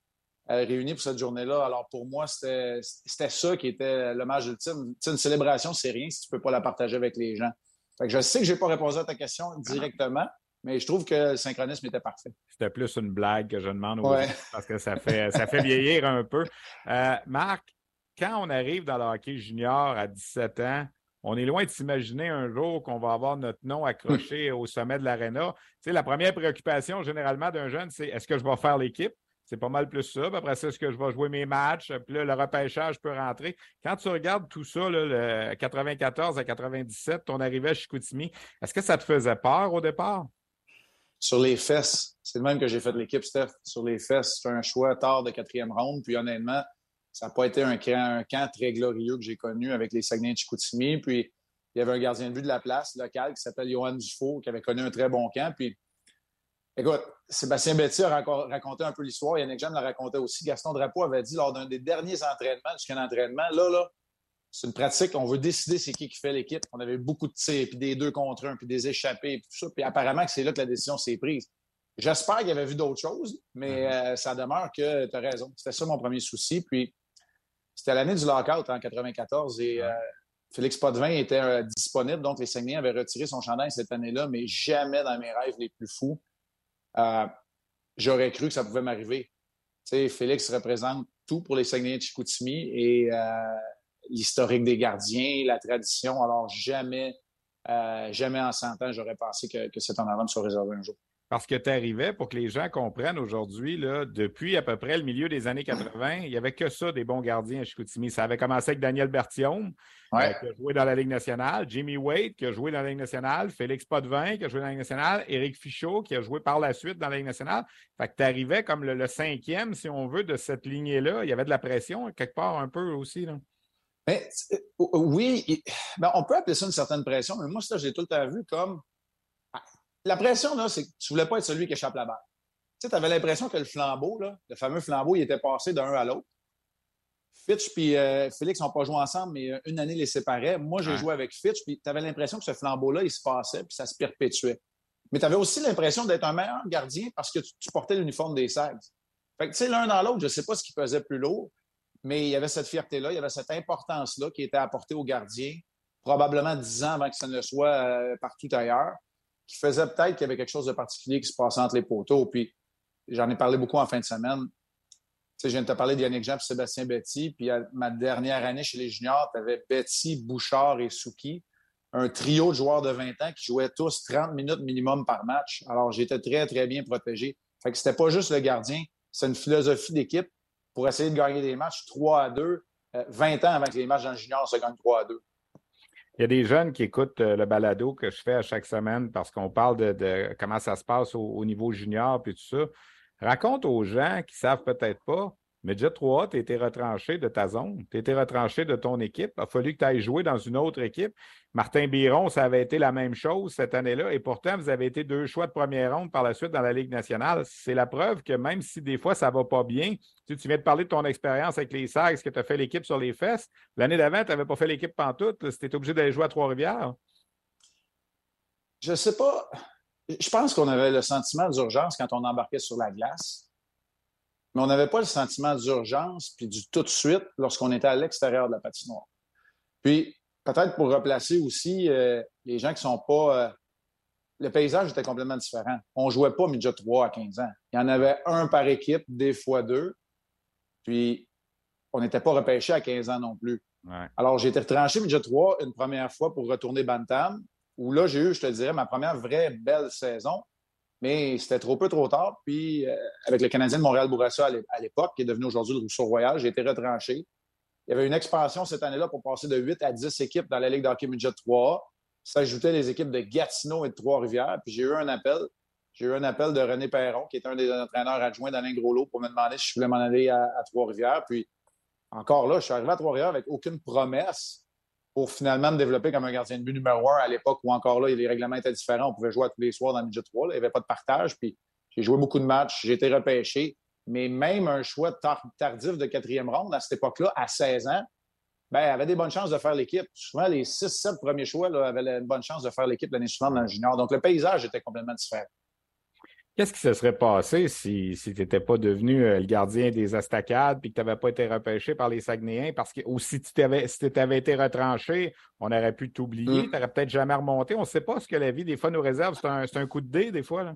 réunis pour cette journée-là. Alors, pour moi, c'était ça qui était l'hommage ultime. une célébration, c'est rien si tu ne peux pas la partager avec les gens. je sais que je n'ai pas répondu à ta question directement, mais je trouve que le synchronisme était parfait. C'était plus une blague que je demande aux parce que ça fait, ça fait vieillir un peu. Marc, quand on arrive dans le hockey junior à 17 ans, on est loin de s'imaginer un jour qu'on va avoir notre nom accroché [laughs] au sommet de l'aréna. Tu sais, la première préoccupation généralement d'un jeune, c'est est-ce que je vais faire l'équipe? C'est pas mal plus ça. après ça, est-ce que je vais jouer mes matchs? Puis là, le repêchage peut rentrer. Quand tu regardes tout ça, le 94 à 97, ton arrivée à Chicoutimi, est-ce que ça te faisait peur au départ? Sur les fesses. C'est le même que j'ai fait l'équipe, Steph. Sur les fesses, c'est un choix tard de quatrième ronde. Puis honnêtement, ça n'a pas été un camp, très glorieux que j'ai connu avec les Saguenay de Chicoutimi. Puis il y avait un gardien de but de la place local qui s'appelle Johan Dufault, qui avait connu un très bon camp. Puis Écoute, Sébastien Betty a raconté un peu l'histoire. Yannick Jeanne l'a raconté aussi. Gaston Drapeau avait dit lors d'un des derniers entraînements, jusqu'à entraînement, là, là, c'est une pratique, on veut décider c'est qui qui fait l'équipe. On avait beaucoup de tirs, puis des deux contre un, puis des échappés, puis tout ça. Puis apparemment que c'est là que la décision s'est prise. J'espère qu'il avait vu d'autres choses, mais mm-hmm. euh, ça demeure que tu as raison. C'était ça mon premier souci. Puis c'était l'année du lockout en 94 et euh, Félix Potvin était euh, disponible, donc les Saguenay avaient retiré son chandail cette année-là, mais jamais dans mes rêves les plus fous euh, j'aurais cru que ça pouvait m'arriver. Félix représente tout pour les Saguenay de Chicoutimi et euh, l'historique des gardiens, la tradition. Alors, jamais, euh, jamais en 100 ans, j'aurais pensé que, que cet en soit réservé un jour. Parce que tu arrivais, pour que les gens comprennent aujourd'hui, depuis à peu près le milieu des années 80, il n'y avait que ça des bons gardiens à Chicoutimi. Ça avait commencé avec Daniel Berthiaume, euh, qui a joué dans la Ligue nationale, Jimmy Wade, qui a joué dans la Ligue nationale, Félix Potvin, qui a joué dans la Ligue nationale, Éric Fichot, qui a joué par la suite dans la Ligue nationale. Fait que tu arrivais comme le, cinquième, si on veut, de cette lignée-là. Il y avait de la pression, quelque part, un peu aussi. Là. Mais, euh, oui, ben, on peut appeler ça une certaine pression, mais moi, ça, j'ai tout le temps vu comme la pression, là, c'est que tu voulais pas être celui qui échappe la balle. Tu sais, avais l'impression que le flambeau, là, le fameux flambeau, il était passé d'un à l'autre. Fitch et euh, Félix n'ont pas joué ensemble, mais euh, une année les séparait. Moi, j'ai joué avec Fitch, puis tu avais l'impression que ce flambeau-là, il se passait, puis ça se perpétuait. Mais tu avais aussi l'impression d'être un meilleur gardien parce que tu, portais l'uniforme des Sags. Fait que, tu sais, l'un dans l'autre, je ne sais pas ce qui pesait plus lourd, mais il y avait cette fierté-là, il y avait cette importance-là qui était apportée au gardien, probablement dix ans avant que ça ne soit euh, partout ailleurs qui faisait peut-être qu'il y avait quelque chose de particulier qui se passait entre les poteaux. Puis j'en ai parlé beaucoup en fin de semaine. Tu sais, je viens de te parler d'Yannick Jean et Sébastien Betty. Puis à ma dernière année chez les juniors, tu avais Betty, Bouchard et Souki. Un trio de joueurs de 20 ans qui jouaient tous 30 minutes minimum par match. Alors, j'étais très, très bien protégé. Fait que c'était pas juste le gardien, c'est une philosophie d'équipe pour essayer de gagner des matchs 3 à 2, 20 euh, ans avant que les matchs dans le junior se gagnent 3 à 2. Il y a des jeunes qui écoutent euh, le balado que je fais à chaque semaine parce qu'on parle de, comment ça se passe au, niveau junior puis tout ça. Raconte aux gens qui savent peut-être pas mais déjà 3 tu été retranché de ta zone, tu été retranché de ton équipe. Il a fallu que tu ailles jouer dans une autre équipe. Martin Biron, ça avait été la même chose cette année-là. Et pourtant, vous avez été deux choix de première ronde par la suite dans la Ligue nationale. C'est la preuve que même si des fois ça ne va pas bien, tu, viens de parler de ton expérience avec les Sags, que tu as fait l'équipe sur les fesses. L'année d'avant, tu n'avais pas fait l'équipe pantoute. Tu étais obligé d'aller jouer à Trois-Rivières. Je ne sais pas. Je pense qu'on avait le sentiment d'urgence quand on embarquait sur la glace mais on n'avait pas le sentiment d'urgence puis du tout de suite lorsqu'on était à l'extérieur de la patinoire. Puis, peut-être pour replacer aussi euh, les gens qui ne sont pas. Euh, le paysage était complètement différent. On ne jouait pas midget 3 à 15 ans. Il y en avait un par équipe, des fois deux. Puis, on n'était pas repêché à 15 ans non plus. Alors, j'ai été retranché midget 3 une première fois pour retourner Bantam, où là, j'ai eu, je te dirais, ma première vraie belle saison mais c'était trop peu trop tard. Puis, euh, avec le Canadien de Montréal-Bourassa à l'époque, qui est devenu aujourd'hui le Rousseau-Royal, j'ai été retranché. Il y avait une expansion cette année-là pour passer de 8 à 10 équipes dans la Ligue d'hockey midget 3. S'ajoutaient les équipes de Gatineau et de Trois-Rivières. Puis j'ai eu un appel. J'ai eu un appel de René Perron, qui est un des entraîneurs adjoints d'Alain Groslot, pour me demander si je voulais m'en aller à Trois-Rivières. Puis encore là, je suis arrivé à Trois-Rivières avec aucune promesse pour finalement me développer comme un gardien de but numéro un à l'époque où encore là, les règlements étaient différents. On pouvait jouer tous les soirs dans le midget 3. il n'y avait pas de partage. Puis j'ai joué beaucoup de matchs. J'ai été repêché. Mais même un choix tardif de quatrième ronde à cette époque-là, à 16 ans, ben, avait des bonnes chances de faire l'équipe. Souvent, les 6-7 premiers choix là, avaient une bonne chance de faire l'équipe l'année suivante dans le junior. Donc, le paysage était complètement différent. Qu'est-ce qui se serait passé si, si tu n'étais pas devenu euh, le gardien des estacades et que tu n'avais pas été repêché par les Saguenayens? Parce que, ou si tu avais, si été retranché, on aurait pu t'oublier. Mm. Tu n'aurais peut-être jamais remonté. On ne sait pas ce que la vie, des fois, nous réserve. C'est un, un, coup de dé, des fois.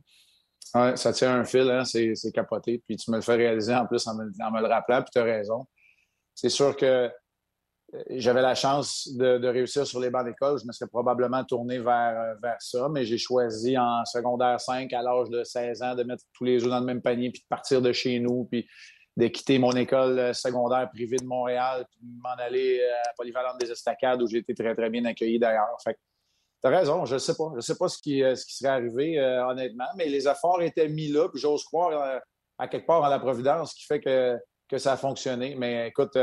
Oui, ça tient un fil, hein? c'est capoté. Puis tu me le fais réaliser en plus en me, le rappelant, puis tu as raison. C'est sûr que j'avais la chance de, réussir sur les bancs d'école, je me serais probablement tourné vers, euh, vers ça, mais j'ai choisi en secondaire 5, à l'âge de 16 ans, de mettre tous les œufs dans le même panier, puis de partir de chez nous, puis de quitter mon école euh, secondaire privée de Montréal, puis de m'en aller euh, à Polyvalente des Estacades, où j'ai été très, très bien accueilli d'ailleurs. Fait tu as raison, je ne sais pas. Je ne sais pas ce qui, ce qui serait arrivé, honnêtement, mais les efforts étaient mis là, puis j'ose croire à quelque part en la Providence, qui fait que, que ça a fonctionné. Mais écoute,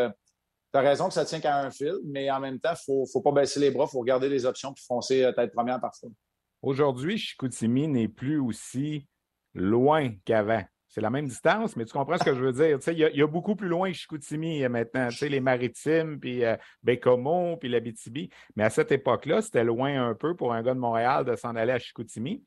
tu as raison que ça tient qu'à un fil, mais en même temps, il ne faut, pas baisser les bras, il faut regarder les options puis foncer euh, tête première parfois. Aujourd'hui, Chicoutimi n'est plus aussi loin qu'avant. C'est la même distance, mais tu comprends ce que je veux dire. Il y, y, a beaucoup plus loin que Chicoutimi euh, maintenant. Les Maritimes, puis euh, Bécomo, puis l'Abitibi. Mais à cette époque-là, c'était loin un peu pour un gars de Montréal de s'en aller à Chicoutimi.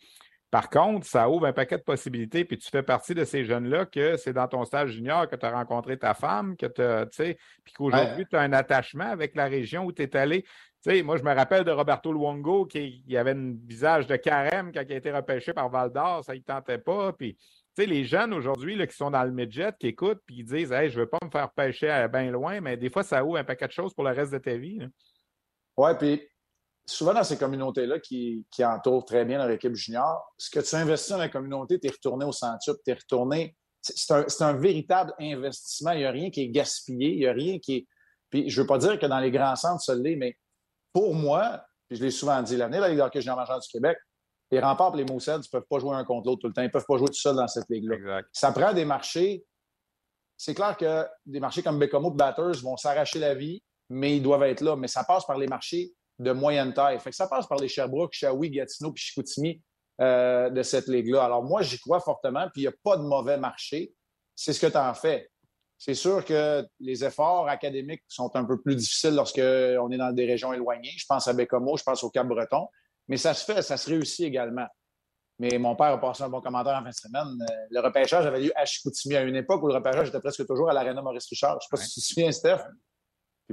Par contre, ça ouvre un paquet de possibilités, puis tu fais partie de ces jeunes-là que c'est dans ton stage junior que tu as rencontré ta femme, que tu puis qu'aujourd'hui, tu as un attachement avec la région où tu es allé. sais, moi, je me rappelle de Roberto Luongo qui avait un visage de carême quand il a été repêché par Val d'Or, ça ne tentait pas. Puis, les jeunes aujourd'hui qui sont dans le midget, qui écoutent, puis ils disent hey, je ne veux pas me faire pêcher à bien loin, mais des fois, ça ouvre un paquet de choses pour le reste de ta vie. Oui, puis souvent dans ces communautés-là qui, entourent très bien leur équipe junior, ce que tu investis dans la communauté, tu es retourné au centuple, tu es retourné. C'est un, véritable investissement. Il n'y a rien qui est gaspillé, il n'y a rien qui est. Puis je ne veux pas dire que dans les grands centres, ça l'est, mais pour moi, puis je l'ai souvent dit l'année, la Ligue junior majeur du Québec, les remparts et les Moussets ne peuvent pas jouer un contre l'autre tout le temps. Ils ne peuvent pas jouer tout seuls dans cette ligue-là. Ça prend des marchés. C'est clair que des marchés comme Bécomo Batters vont s'arracher la vie, mais ils doivent être là. Mais ça passe par les marchés de moyenne taille. Fait que ça passe par les Sherbrooke, Shawi, Gatineau puis Chicoutimi euh, de cette ligue-là. Alors moi, j'y crois fortement, puis il n'y a pas de mauvais marché. C'est ce que tu en fais. C'est sûr que les efforts académiques sont un peu plus difficiles lorsqu'on est dans des régions éloignées. Je pense à Bécomo, je pense au Cap-Breton. Mais ça se fait, ça se réussit également. Mais mon père a passé un bon commentaire en fin de semaine. Euh, le repêchage avait lieu à Chicoutimi à une époque où le repêchage était presque toujours à l'Arena Maurice Richard. Je ne sais pas si tu te souviens, Steph.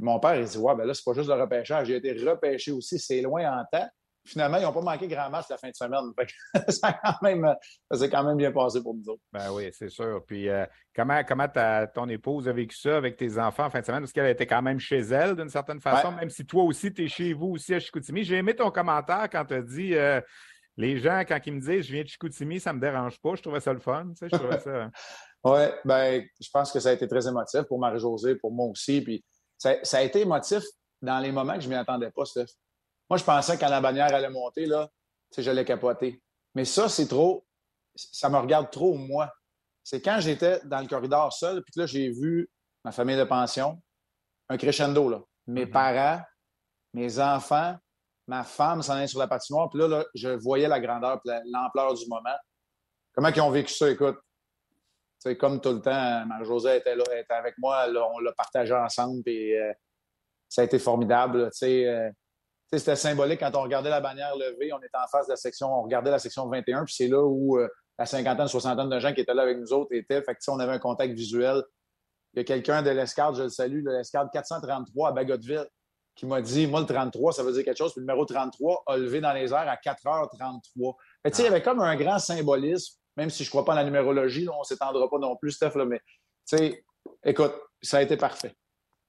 Puis mon père, il dit Ouais, ben là, c'est pas juste le repêchage. J'ai été repêché aussi, c'est loin en temps. Finalement, ils n'ont pas manqué grand match la fin de semaine. [laughs] ça, quand même, s'est quand même bien passé pour nous autres. Ben oui, c'est sûr. Puis euh, comment, comment ton épouse a vécu ça avec tes enfants en fin de semaine? Est-ce qu'elle était quand même chez elle d'une certaine façon, même si toi aussi, tu es chez vous aussi à Chicoutimi? J'ai aimé ton commentaire quand tu as dit euh, les gens, quand ils me disent je viens de Chicoutimi, ça ne me dérange pas. Je trouvais ça le fun. Tu sais, je trouvais ça. [laughs] oui, ben, je pense que ça a été très émotif pour Marie-Josée, pour moi aussi. Puis ça, a été émotif dans les moments que je ne m'y attendais pas, Steph. Moi, je pensais quand la bannière allait monter, là, j'allais capoter. Mais ça, c'est trop. Ça me regarde trop, moi. C'est quand j'étais dans le corridor seul, puis là, j'ai vu ma famille de pension, un crescendo, là. Mes mm-hmm. parents, mes enfants, ma femme s'en est sur la patinoire, puis là, là, je voyais la grandeur, l'ampleur du moment. Comment ils ont vécu ça, écoute? C'est comme tout le temps, Marie-Josée était là, était avec moi, on l'a partagé ensemble, puis euh, ça a été formidable. Euh, c'était symbolique quand on regardait la bannière levée, on était en face de la section, on regardait la section 21, puis c'est là où euh, la cinquantaine, soixantaine de gens qui étaient là avec nous autres étaient. Fait que, on avait un contact visuel. Il y a quelqu'un de l'escadre, je le salue, de l'escadre 433 à Bagotville, qui m'a dit Moi, le 33, ça veut dire quelque chose. Puis le numéro 33 a levé dans les airs à 4h33. Fait il y avait comme un grand symbolisme même si je ne crois pas en la numérologie, on ne s'étendra pas non plus, Steph, là, mais écoute, ça a été parfait.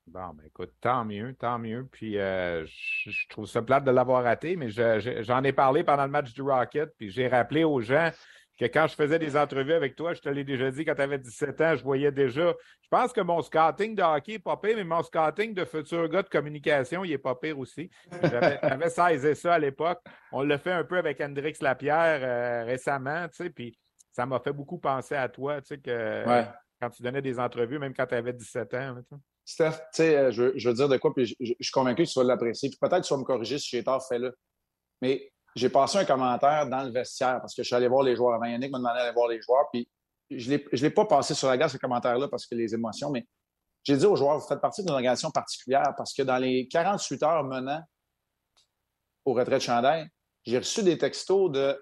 Bon, ben écoute, tant mieux, tant mieux. Puis euh, je, trouve ça plate de l'avoir raté, mais j'en ai parlé pendant le match du Rocket, puis j'ai rappelé aux gens que quand je faisais des entrevues avec toi, je te l'ai déjà dit, quand tu avais 17 ans, je voyais déjà. Je pense que mon scouting de hockey n'est pas pire, mais mon scouting de futur gars de communication, il n'est pas pire aussi. [laughs] J'avais saisi ça à l'époque. On l'a fait un peu avec Hendrix Lapierre euh, récemment, tu sais, puis ça m'a fait beaucoup penser à toi, tu sais, que quand tu donnais des entrevues, même quand tu avais 17 ans. Steph, tu sais, euh, je, veux dire de quoi, puis je, suis convaincu que tu vas l'apprécier. Puis peut-être que tu vas me corriger si j'ai tort, fais-le. Mais j'ai passé un commentaire dans le vestiaire parce que je suis allé voir les joueurs avant. Yannick m'a demandé d'aller voir les joueurs. Puis je ne l'ai pas passé sur la glace, ce commentaire-là, parce que les émotions, mais j'ai dit aux joueurs, vous faites partie d'une organisation particulière parce que dans les 48 heures menant au retrait de chandail, j'ai reçu des textos de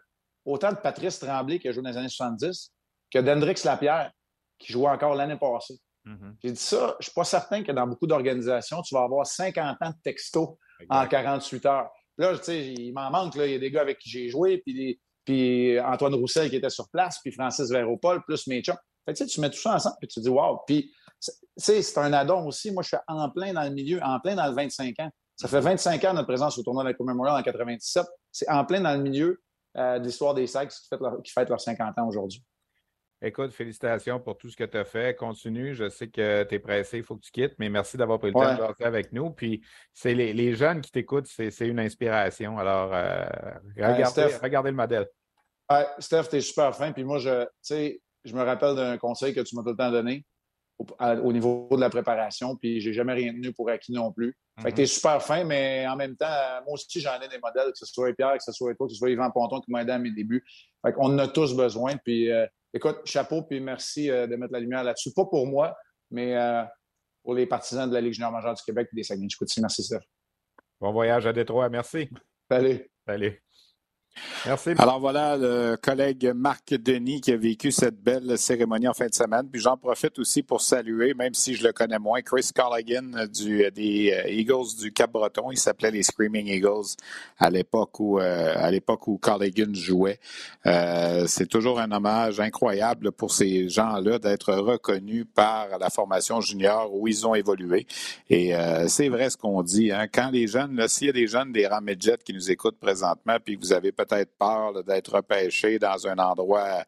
autant de Patrice Tremblay qui a joué dans les années 70 que d'Hendrix Lapierre qui jouait encore l'année passée. Mm-hmm. J'ai dit ça, je ne suis pas certain que dans beaucoup d'organisations, tu vas avoir 50 ans de texto en 48 heures. Là, tu sais, il m'en manque. Là. Il y a des gars avec qui j'ai joué, puis, puis Antoine Roussel qui était sur place, puis Francis Véropol, plus mes Fait tu mets tout ça ensemble, puis tu dis, wow. Puis c'est un addon aussi. Moi, je suis en plein dans le milieu, en plein dans le 25 ans. Ça fait 25 ans notre présence au tournoi de la Coupe Memorial en 97. C'est en plein dans le milieu de l'histoire des Sacs qui fêtent, leurs 50 ans aujourd'hui. Écoute, félicitations pour tout ce que tu as fait. Continue. Je sais que tu es pressé, il faut que tu quittes, mais merci d'avoir pris le temps de rester avec nous. Puis, c'est les, jeunes qui t'écoutent, c'est une inspiration. Alors, euh, regardez, le modèle. Steph, tu es super fin. Puis moi, je, je me rappelle d'un conseil que tu m'as tout le temps donné au, niveau de la préparation, puis j'ai jamais rien tenu pour acquis non plus. Fait que t'es mhm. super fin, mais en même temps, moi aussi, j'en ai des modèles, que ce soit Pierre, que ce soit toi, que ce soit Yvan Ponton qui m'a aidé à mes débuts. Fait qu'on en a tous besoin. Puis euh, écoute, chapeau, puis merci euh, de mettre la lumière là-dessus. Pas pour moi, mais euh, pour les partisans de la Ligue junior majeure du Québec et des Saguenay-Chicoutimi. Merci, Steph. Bon voyage à Détroit. Merci. Salut. Salut. Alors voilà le collègue Marc Denis qui a vécu cette belle cérémonie en fin de semaine. Puis j'en profite aussi pour saluer, même si je le connais moins, Chris Colligan du, des euh, Eagles du Cap-Breton. Il s'appelait les Screaming Eagles à l'époque où euh, à l'époque où Colligan jouait. Euh, c'est toujours un hommage incroyable pour ces gens-là d'être reconnus par la formation junior où ils ont évolué. Et c'est vrai ce qu'on dit. Hein. Quand les jeunes, s'il y a des jeunes des Ramedjet qui nous écoutent présentement, puis vous avez peut-être peur d'être repêché dans un endroit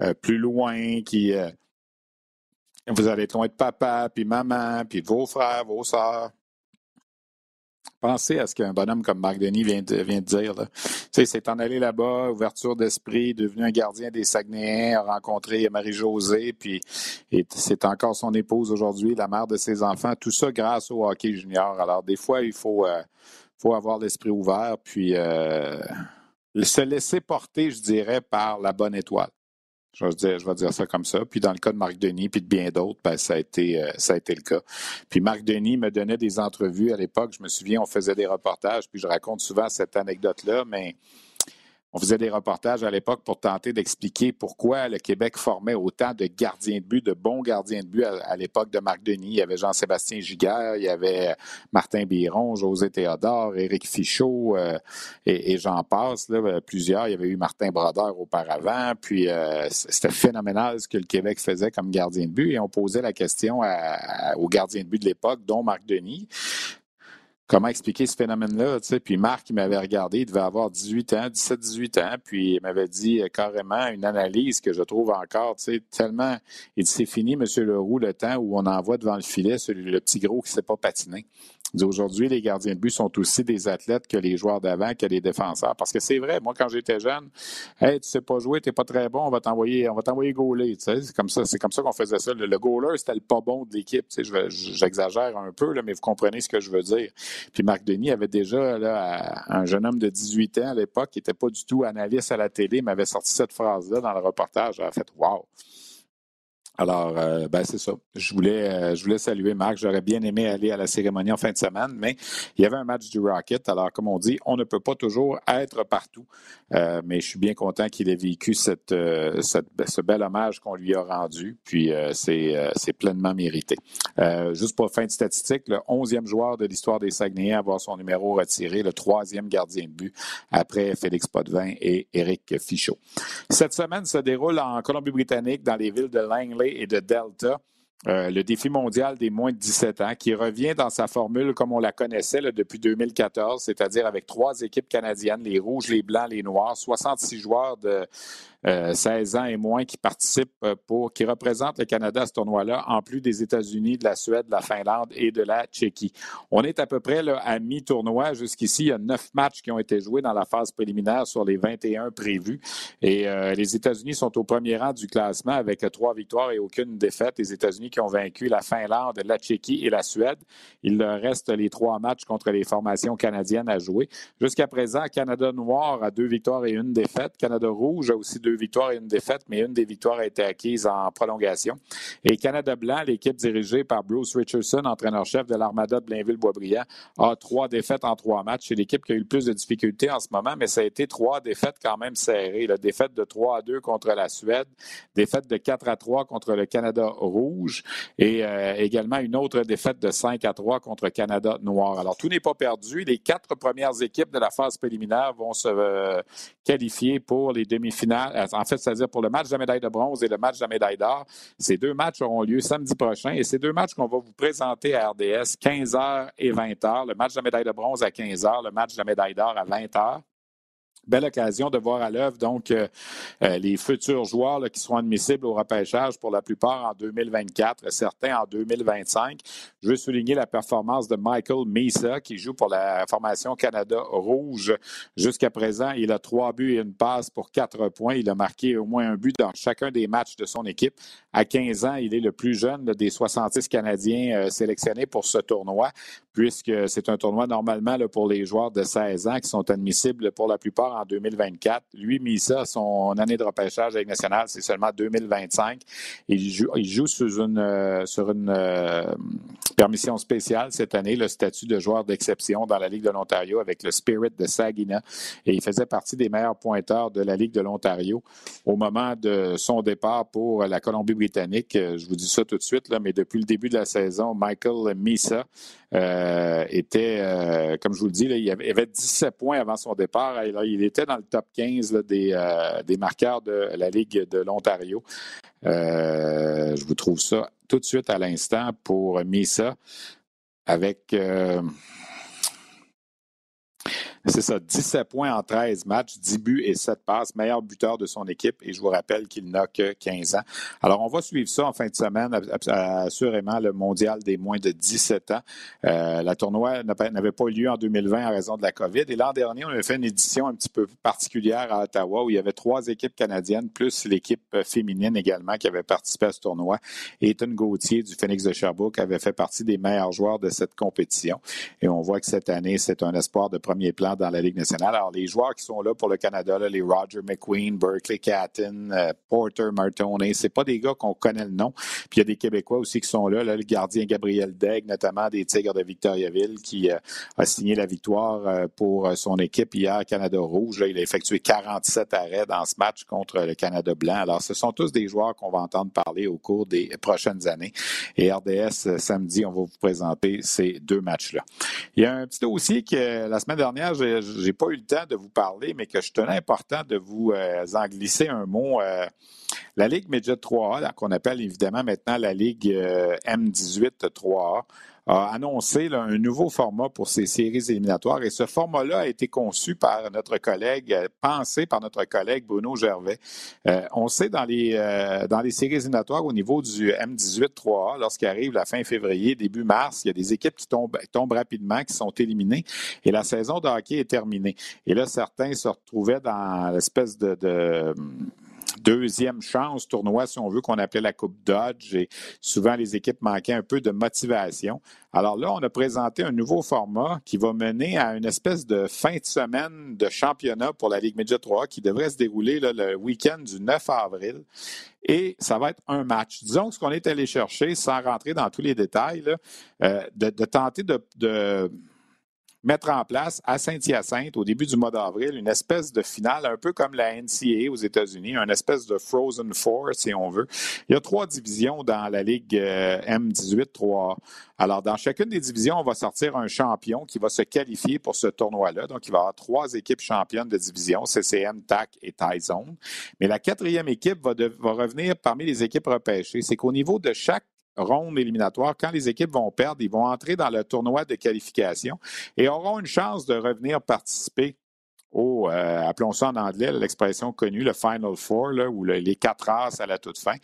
euh, plus loin, qui euh, vous allez être loin de papa, puis maman, puis vos frères, vos sœurs. Pensez à ce qu'un bonhomme comme Marc Denis vient de, vient de dire. C'est en aller là-bas, ouverture d'esprit, devenu un gardien des Saguenayens, a rencontré Marie-Josée, puis c'est encore son épouse aujourd'hui, la mère de ses enfants. Tout ça grâce au hockey junior. Alors, des fois, il faut, euh, faut avoir l'esprit ouvert, puis se laisser porter, je dirais, par la bonne étoile. Je vais, dire, je vais dire ça comme ça. Puis dans le cas de Marc Denis, puis de bien d'autres, ben, ça, a été, euh, ça a été le cas. Puis Marc Denis me donnait des entrevues à l'époque. Je me souviens, on faisait des reportages, puis je raconte souvent cette anecdote-là, mais on faisait des reportages à l'époque pour tenter d'expliquer pourquoi le Québec formait autant de gardiens de but, de bons gardiens de but à, l'époque de Marc Denis. Il y avait Jean-Sébastien Giguère, il y avait Martin Biron, José Théodore, Éric Fichot euh, et, j'en passe. Là, plusieurs. Il y avait eu Martin Brodeur auparavant. Puis euh, c'était phénoménal ce que le Québec faisait comme gardien de but. Et on posait la question aux gardiens de but de l'époque, dont Marc Denis comment expliquer ce phénomène-là. Tu sais? Puis Marc, il m'avait regardé, il devait avoir 18 ans, 17-18 ans, puis il m'avait dit euh, carrément une analyse que je trouve encore, tu sais, tellement. Il dit c'est fini, M. Leroux, le temps où on envoie devant le filet celui, le petit gros qui ne sait pas patiner. Aujourd'hui, les gardiens de but sont aussi des athlètes que les joueurs d'avant, que les défenseurs. Parce que c'est vrai, moi, quand j'étais jeune, hey, tu sais pas jouer, tu n'es pas très bon, on va t'envoyer, on va t'envoyer gauler. Tu sais, c'est comme ça, c'est comme ça qu'on faisait ça. Le, goaler, c'était le pas bon de l'équipe. Tu sais, j'exagère un peu, là, mais vous comprenez ce que je veux dire. Puis Marc Denis avait déjà là, un jeune homme de 18 ans à l'époque qui n'était pas du tout analyste à la télé, m'avait sorti cette phrase-là dans le reportage. J'avais fait Wow! Alors, euh, ben c'est ça. Je voulais, euh, je voulais saluer Marc. J'aurais bien aimé aller à la cérémonie en fin de semaine, mais il y avait un match du Rocket. Alors, comme on dit, on ne peut pas toujours être partout. Euh, mais je suis bien content qu'il ait vécu cette, ce bel hommage qu'on lui a rendu. Puis, c'est, pleinement mérité. juste pour fin de statistique, le onzième joueur de l'histoire des Saguenayens à avoir son numéro retiré, le troisième gardien de but après Félix Potvin et Éric Fichot. Cette semaine se déroule en Colombie-Britannique, dans les villes de Langley et de Delta. Euh, le défi mondial des moins de 17 ans, qui revient dans sa formule comme on la connaissait depuis 2014, c'est-à-dire avec trois équipes canadiennes, les rouges, les blancs, les noirs, 66 joueurs de 16 euh, ans et moins qui participent euh, pour, qui représentent le Canada à ce tournoi-là, en plus des États-Unis, de la Suède, de la Finlande et de la Tchéquie. On est à peu près à mi-tournoi. Jusqu'ici, il y a neuf matchs qui ont été joués dans la phase préliminaire sur les 21 prévus. Et euh, les États-Unis sont au premier rang du classement avec trois victoires et aucune défaite. Les États-Unis qui ont vaincu la Finlande, la Tchéquie et la Suède. Il leur reste les trois matchs contre les formations canadiennes à jouer. Jusqu'à présent, Canada noir a deux victoires et une défaite. Canada rouge a aussi deux deux victoires et une défaite, mais une des victoires a été acquise en prolongation. Et Canada Blanc, l'équipe dirigée par Bruce Richardson, entraîneur-chef de l'Armada de Blainville-Boisbriand, a trois défaites en trois matchs. C'est l'équipe qui a eu le plus de difficultés en ce moment, mais ça a été trois défaites quand même serrées. La défaite de 3 à 2 contre la Suède, défaite de 4 à 3 contre le Canada rouge et euh, également une autre défaite de 5 à 3 contre Canada noir. Alors, tout n'est pas perdu. Les quatre premières équipes de la phase préliminaire vont se euh, qualifier pour les demi-finales en fait, c'est-à-dire pour le match de la médaille de bronze et le match de la médaille d'or. Ces deux matchs auront lieu samedi prochain et ces deux matchs qu'on va vous présenter à RDS, 15h et 20h. Le match de la médaille de bronze à 15h, le match de la médaille d'or à 20h. Belle occasion de voir à l'œuvre donc euh, euh, les futurs joueurs qui seront admissibles au repêchage pour la plupart en 2024, certains en 2025. Je veux souligner la performance de Michael Mesa qui joue pour la formation Canada Rouge. Jusqu'à présent, il a trois buts et une passe pour quatre points. Il a marqué au moins un but dans chacun des matchs de son équipe. À 15 ans, il est le plus jeune des 66 Canadiens euh, sélectionnés pour ce tournoi, puisque c'est un tournoi normalement pour les joueurs de 16 ans qui sont admissibles pour la plupart en 2024. Lui, Misa, son année de repêchage avec nationale, c'est seulement 2025. Il joue, il joue sur une, euh, sur une euh, permission spéciale cette année, le statut de joueur d'exception dans la Ligue de l'Ontario avec le Spirit de Saginaw. Et il faisait partie des meilleurs pointeurs de la Ligue de l'Ontario au moment de son départ pour la Colombie-Britannique. Je vous dis ça tout de suite, mais depuis le début de la saison, Michael Misa euh, était, euh, comme je vous le dis, il avait 17 points avant son départ. Il était dans le top 15 là, des, euh, des, marqueurs de la Ligue de l'Ontario. Euh, je vous trouve ça tout de suite à l'instant pour Misa avec c'est ça, 17 points en 13 matchs, 10 buts et 7 passes, meilleur buteur de son équipe. Et je vous rappelle qu'il n'a que 15 ans. Alors, on va suivre ça en fin de semaine, assurément, le mondial des moins de 17 ans. Euh, la tournoi n'avait pas eu lieu en 2020 en raison de la COVID. Et l'an dernier, on a fait une édition un petit peu particulière à Ottawa où il y avait trois équipes canadiennes, plus l'équipe féminine également qui avait participé à ce tournoi. Et Ethan Gauthier du Phoenix de Sherbrooke avait fait partie des meilleurs joueurs de cette compétition. Et on voit que cette année, c'est un espoir de premier plan dans la Ligue nationale. Alors, les joueurs qui sont là pour le Canada, les Roger McQueen, Berkeley Catton, euh, Porter Martone, c'est pas des gars qu'on connaît le nom. Puis il y a des Québécois aussi qui sont là, le gardien Gabriel Degg, notamment des Tigres de Victoriaville, qui euh, a signé la victoire euh, pour son équipe hier, Canada Rouge. il a effectué 47 arrêts dans ce match contre le Canada Blanc. Alors, ce sont tous des joueurs qu'on va entendre parler au cours des prochaines années. Et RDS, samedi, on va vous présenter ces deux matchs-là. Il y a un petit dossier que la semaine dernière, j'ai pas eu le temps de vous parler, mais que je tenais important de vous euh, en glisser un mot. Euh, la Ligue Midget 3A, qu'on appelle évidemment maintenant la Ligue euh, M18 3A, a annoncé un nouveau format pour ces séries éliminatoires et ce format-là a été conçu par notre collègue, euh, pensé par notre collègue Bruno Gervais. Euh, on sait dans les, euh, dans les séries éliminatoires au niveau du M18-3A, lorsqu'il arrive la fin février, début mars, il y a des équipes qui tombent, tombent rapidement, qui sont éliminées et la saison de hockey est terminée. Et là, certains se retrouvaient dans l'espèce de, de deuxième chance tournoi, si on veut, qu'on appelait la Coupe Dodge. Et souvent, les équipes manquaient un peu de motivation. Alors là, on a présenté un nouveau format qui va mener à une espèce de fin de semaine de championnat pour la Ligue Média 3 qui devrait se dérouler le week-end du 9 avril. Et ça va être un match. Disons que ce qu'on est allé chercher, sans rentrer dans tous les détails, euh, de, tenter de mettre en place à Saint-Hyacinthe, au début du mois d'avril, une espèce de finale, un peu comme la NCAA aux États-Unis, une espèce de Frozen Four, si on veut. Il y a trois divisions dans la Ligue euh, M18 3 Alors, dans chacune des divisions, on va sortir un champion qui va se qualifier pour ce tournoi-là. Donc, il va y avoir trois équipes championnes de division, CCM, TAC et Tyzone. Mais la quatrième équipe va, va revenir parmi les équipes repêchées. C'est qu'au niveau de chaque ronde éliminatoire, quand les équipes vont perdre, ils vont entrer dans le tournoi de qualification et auront une chance de revenir participer au, euh, appelons ça en anglais, l'expression connue, le Final Four, là, ou les quatre races à la toute fin.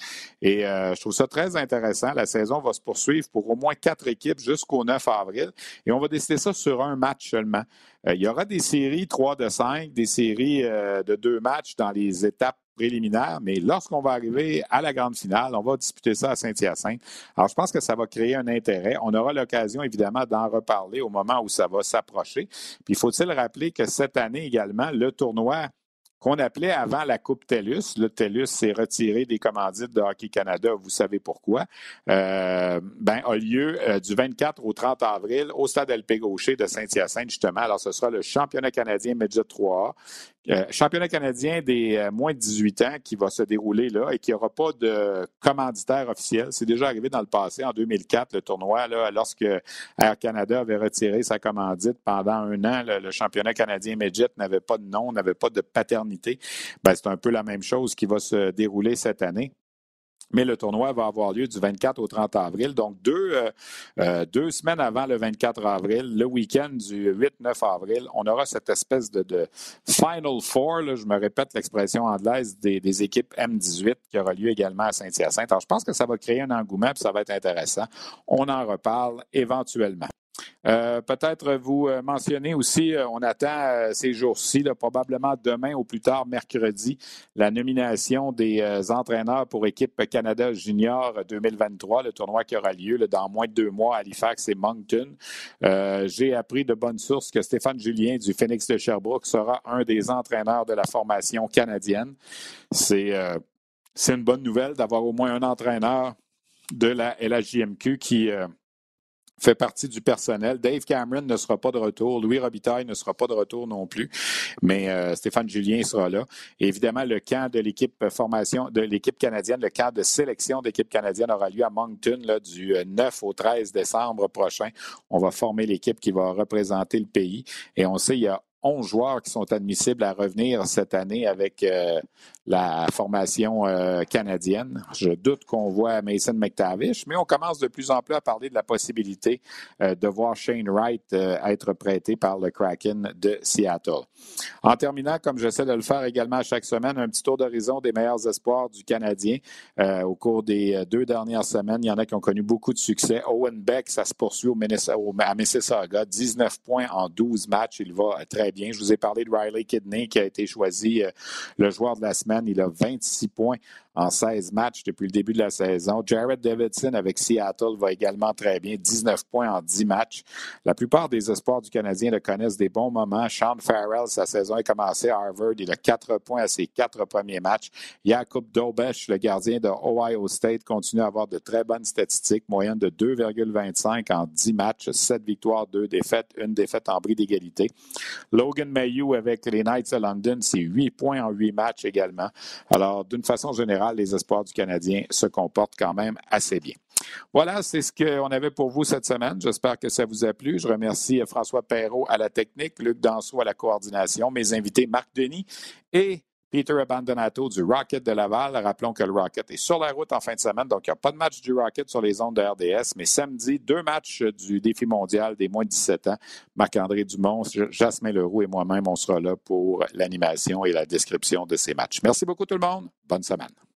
Et euh, je trouve ça très intéressant. La saison va se poursuivre pour au moins quatre équipes jusqu'au 9 avril. Et on va décider ça sur un match seulement. Euh, il y aura des séries 3 de 5, des séries de deux matchs dans les étapes préliminaire, mais lorsqu'on va arriver à la grande finale, on va disputer ça à Saint-Hyacinthe. Alors, je pense que ça va créer un intérêt. On aura l'occasion, évidemment, d'en reparler au moment où ça va s'approcher. Puis, faut-il rappeler que cette année également, le tournoi qu'on appelait avant la Coupe TELUS. Le TELUS s'est retiré des commandites de Hockey Canada, vous savez pourquoi. Euh, ben, a lieu euh, du 24 au 30 avril au stade LP Gaucher de Saint-Hyacinthe, justement. Alors, ce sera le championnat canadien Midget 3A Euh, championnat canadien des moins de 18 ans qui va se dérouler là et qui n'aura pas de commanditaire officiel. C'est déjà arrivé dans le passé, en 2004, le tournoi, là, lorsque Air Canada avait retiré sa commandite pendant un an, le, championnat canadien Midget n'avait pas de nom, n'avait pas de paternité. Ben, c'est un peu la même chose qui va se dérouler cette année. Mais le tournoi va avoir lieu du 24 au 30 avril. Donc, deux, euh, euh, deux semaines avant le 24 avril, le week-end du 8-9 avril, on aura cette espèce de, Final Four, je me répète l'expression anglaise, des, des, équipes M18 qui aura lieu également à Saint-Hyacinthe. Alors, je pense que ça va créer un engouement et ça va être intéressant. On en reparle éventuellement. Euh, peut-être vous euh, mentionner aussi, euh, on attend ces jours-ci, probablement demain ou plus tard mercredi, la nomination des entraîneurs pour équipe Canada Junior 2023, le tournoi qui aura lieu dans moins de deux mois à Halifax et Moncton. J'ai appris de bonnes sources que Stéphane Julien du Phoenix de Sherbrooke sera un des entraîneurs de la formation canadienne. C'est une bonne nouvelle d'avoir au moins un entraîneur de la LHJMQ qui fait partie du personnel. Dave Cameron ne sera pas de retour. Louis Robitaille ne sera pas de retour non plus. Mais euh, Stéphane Julien sera là. évidemment, le camp de l'équipe formation de l'équipe canadienne, le camp de sélection d'équipe canadienne aura lieu à Moncton là, du 9 euh, au 13 décembre prochain. On va former l'équipe qui va représenter le pays. Et on sait, il y a 11 joueurs qui sont admissibles à revenir cette année avec euh, la formation euh, canadienne. Je doute qu'on voit Mason McTavish, mais on commence de plus en plus à parler de la possibilité euh, de voir Shane Wright être prêté par le Kraken de Seattle. En terminant, comme j'essaie de le faire également chaque semaine, un petit tour d'horizon des meilleurs espoirs du Canadien. au cours des deux dernières semaines, il y en a qui ont connu beaucoup de succès. Owen Beck, ça se poursuit au à Mississauga, 19 points en 12 matchs. Il va très bien. Je vous ai parlé de Riley Kidney qui a été choisi euh, le joueur de la semaine. Il a 26 points en 16 matchs depuis le début de la saison. Jared Davidson avec Seattle va également très bien, 19 points en 10 matchs. La plupart des espoirs du Canadien le connaissent des bons moments. Sean Farrell, sa saison a commencé à Harvard. Il a 4 points à ses quatre premiers matchs. Jakub Dobesch, le gardien de Ohio State, continue à avoir de très bonnes statistiques, moyenne de 2,25 en 10 matchs, 7 victoires, 2 défaites, une défaite en bris d'égalité. Logan Mayhew avec les Knights de London, c'est 8 points en 8 matchs également. Alors, d'une façon générale, les espoirs du Canadien se comportent quand même assez bien. Voilà, c'est ce qu'on avait pour vous cette semaine. J'espère que ça vous a plu. Je remercie François Perrault à la technique, Luc Danseau à la coordination, mes invités Marc Denis et Peter Abandonato du Rocket de Laval. Rappelons que le Rocket est sur la route en fin de semaine, donc il n'y a pas de match du Rocket sur les ondes de RDS, mais samedi, deux matchs du défi mondial des moins de 17 ans. Marc-André Dumont, Jasmin Leroux et moi-même, on sera là pour l'animation et la description de ces matchs. Merci beaucoup tout le monde. Bonne semaine.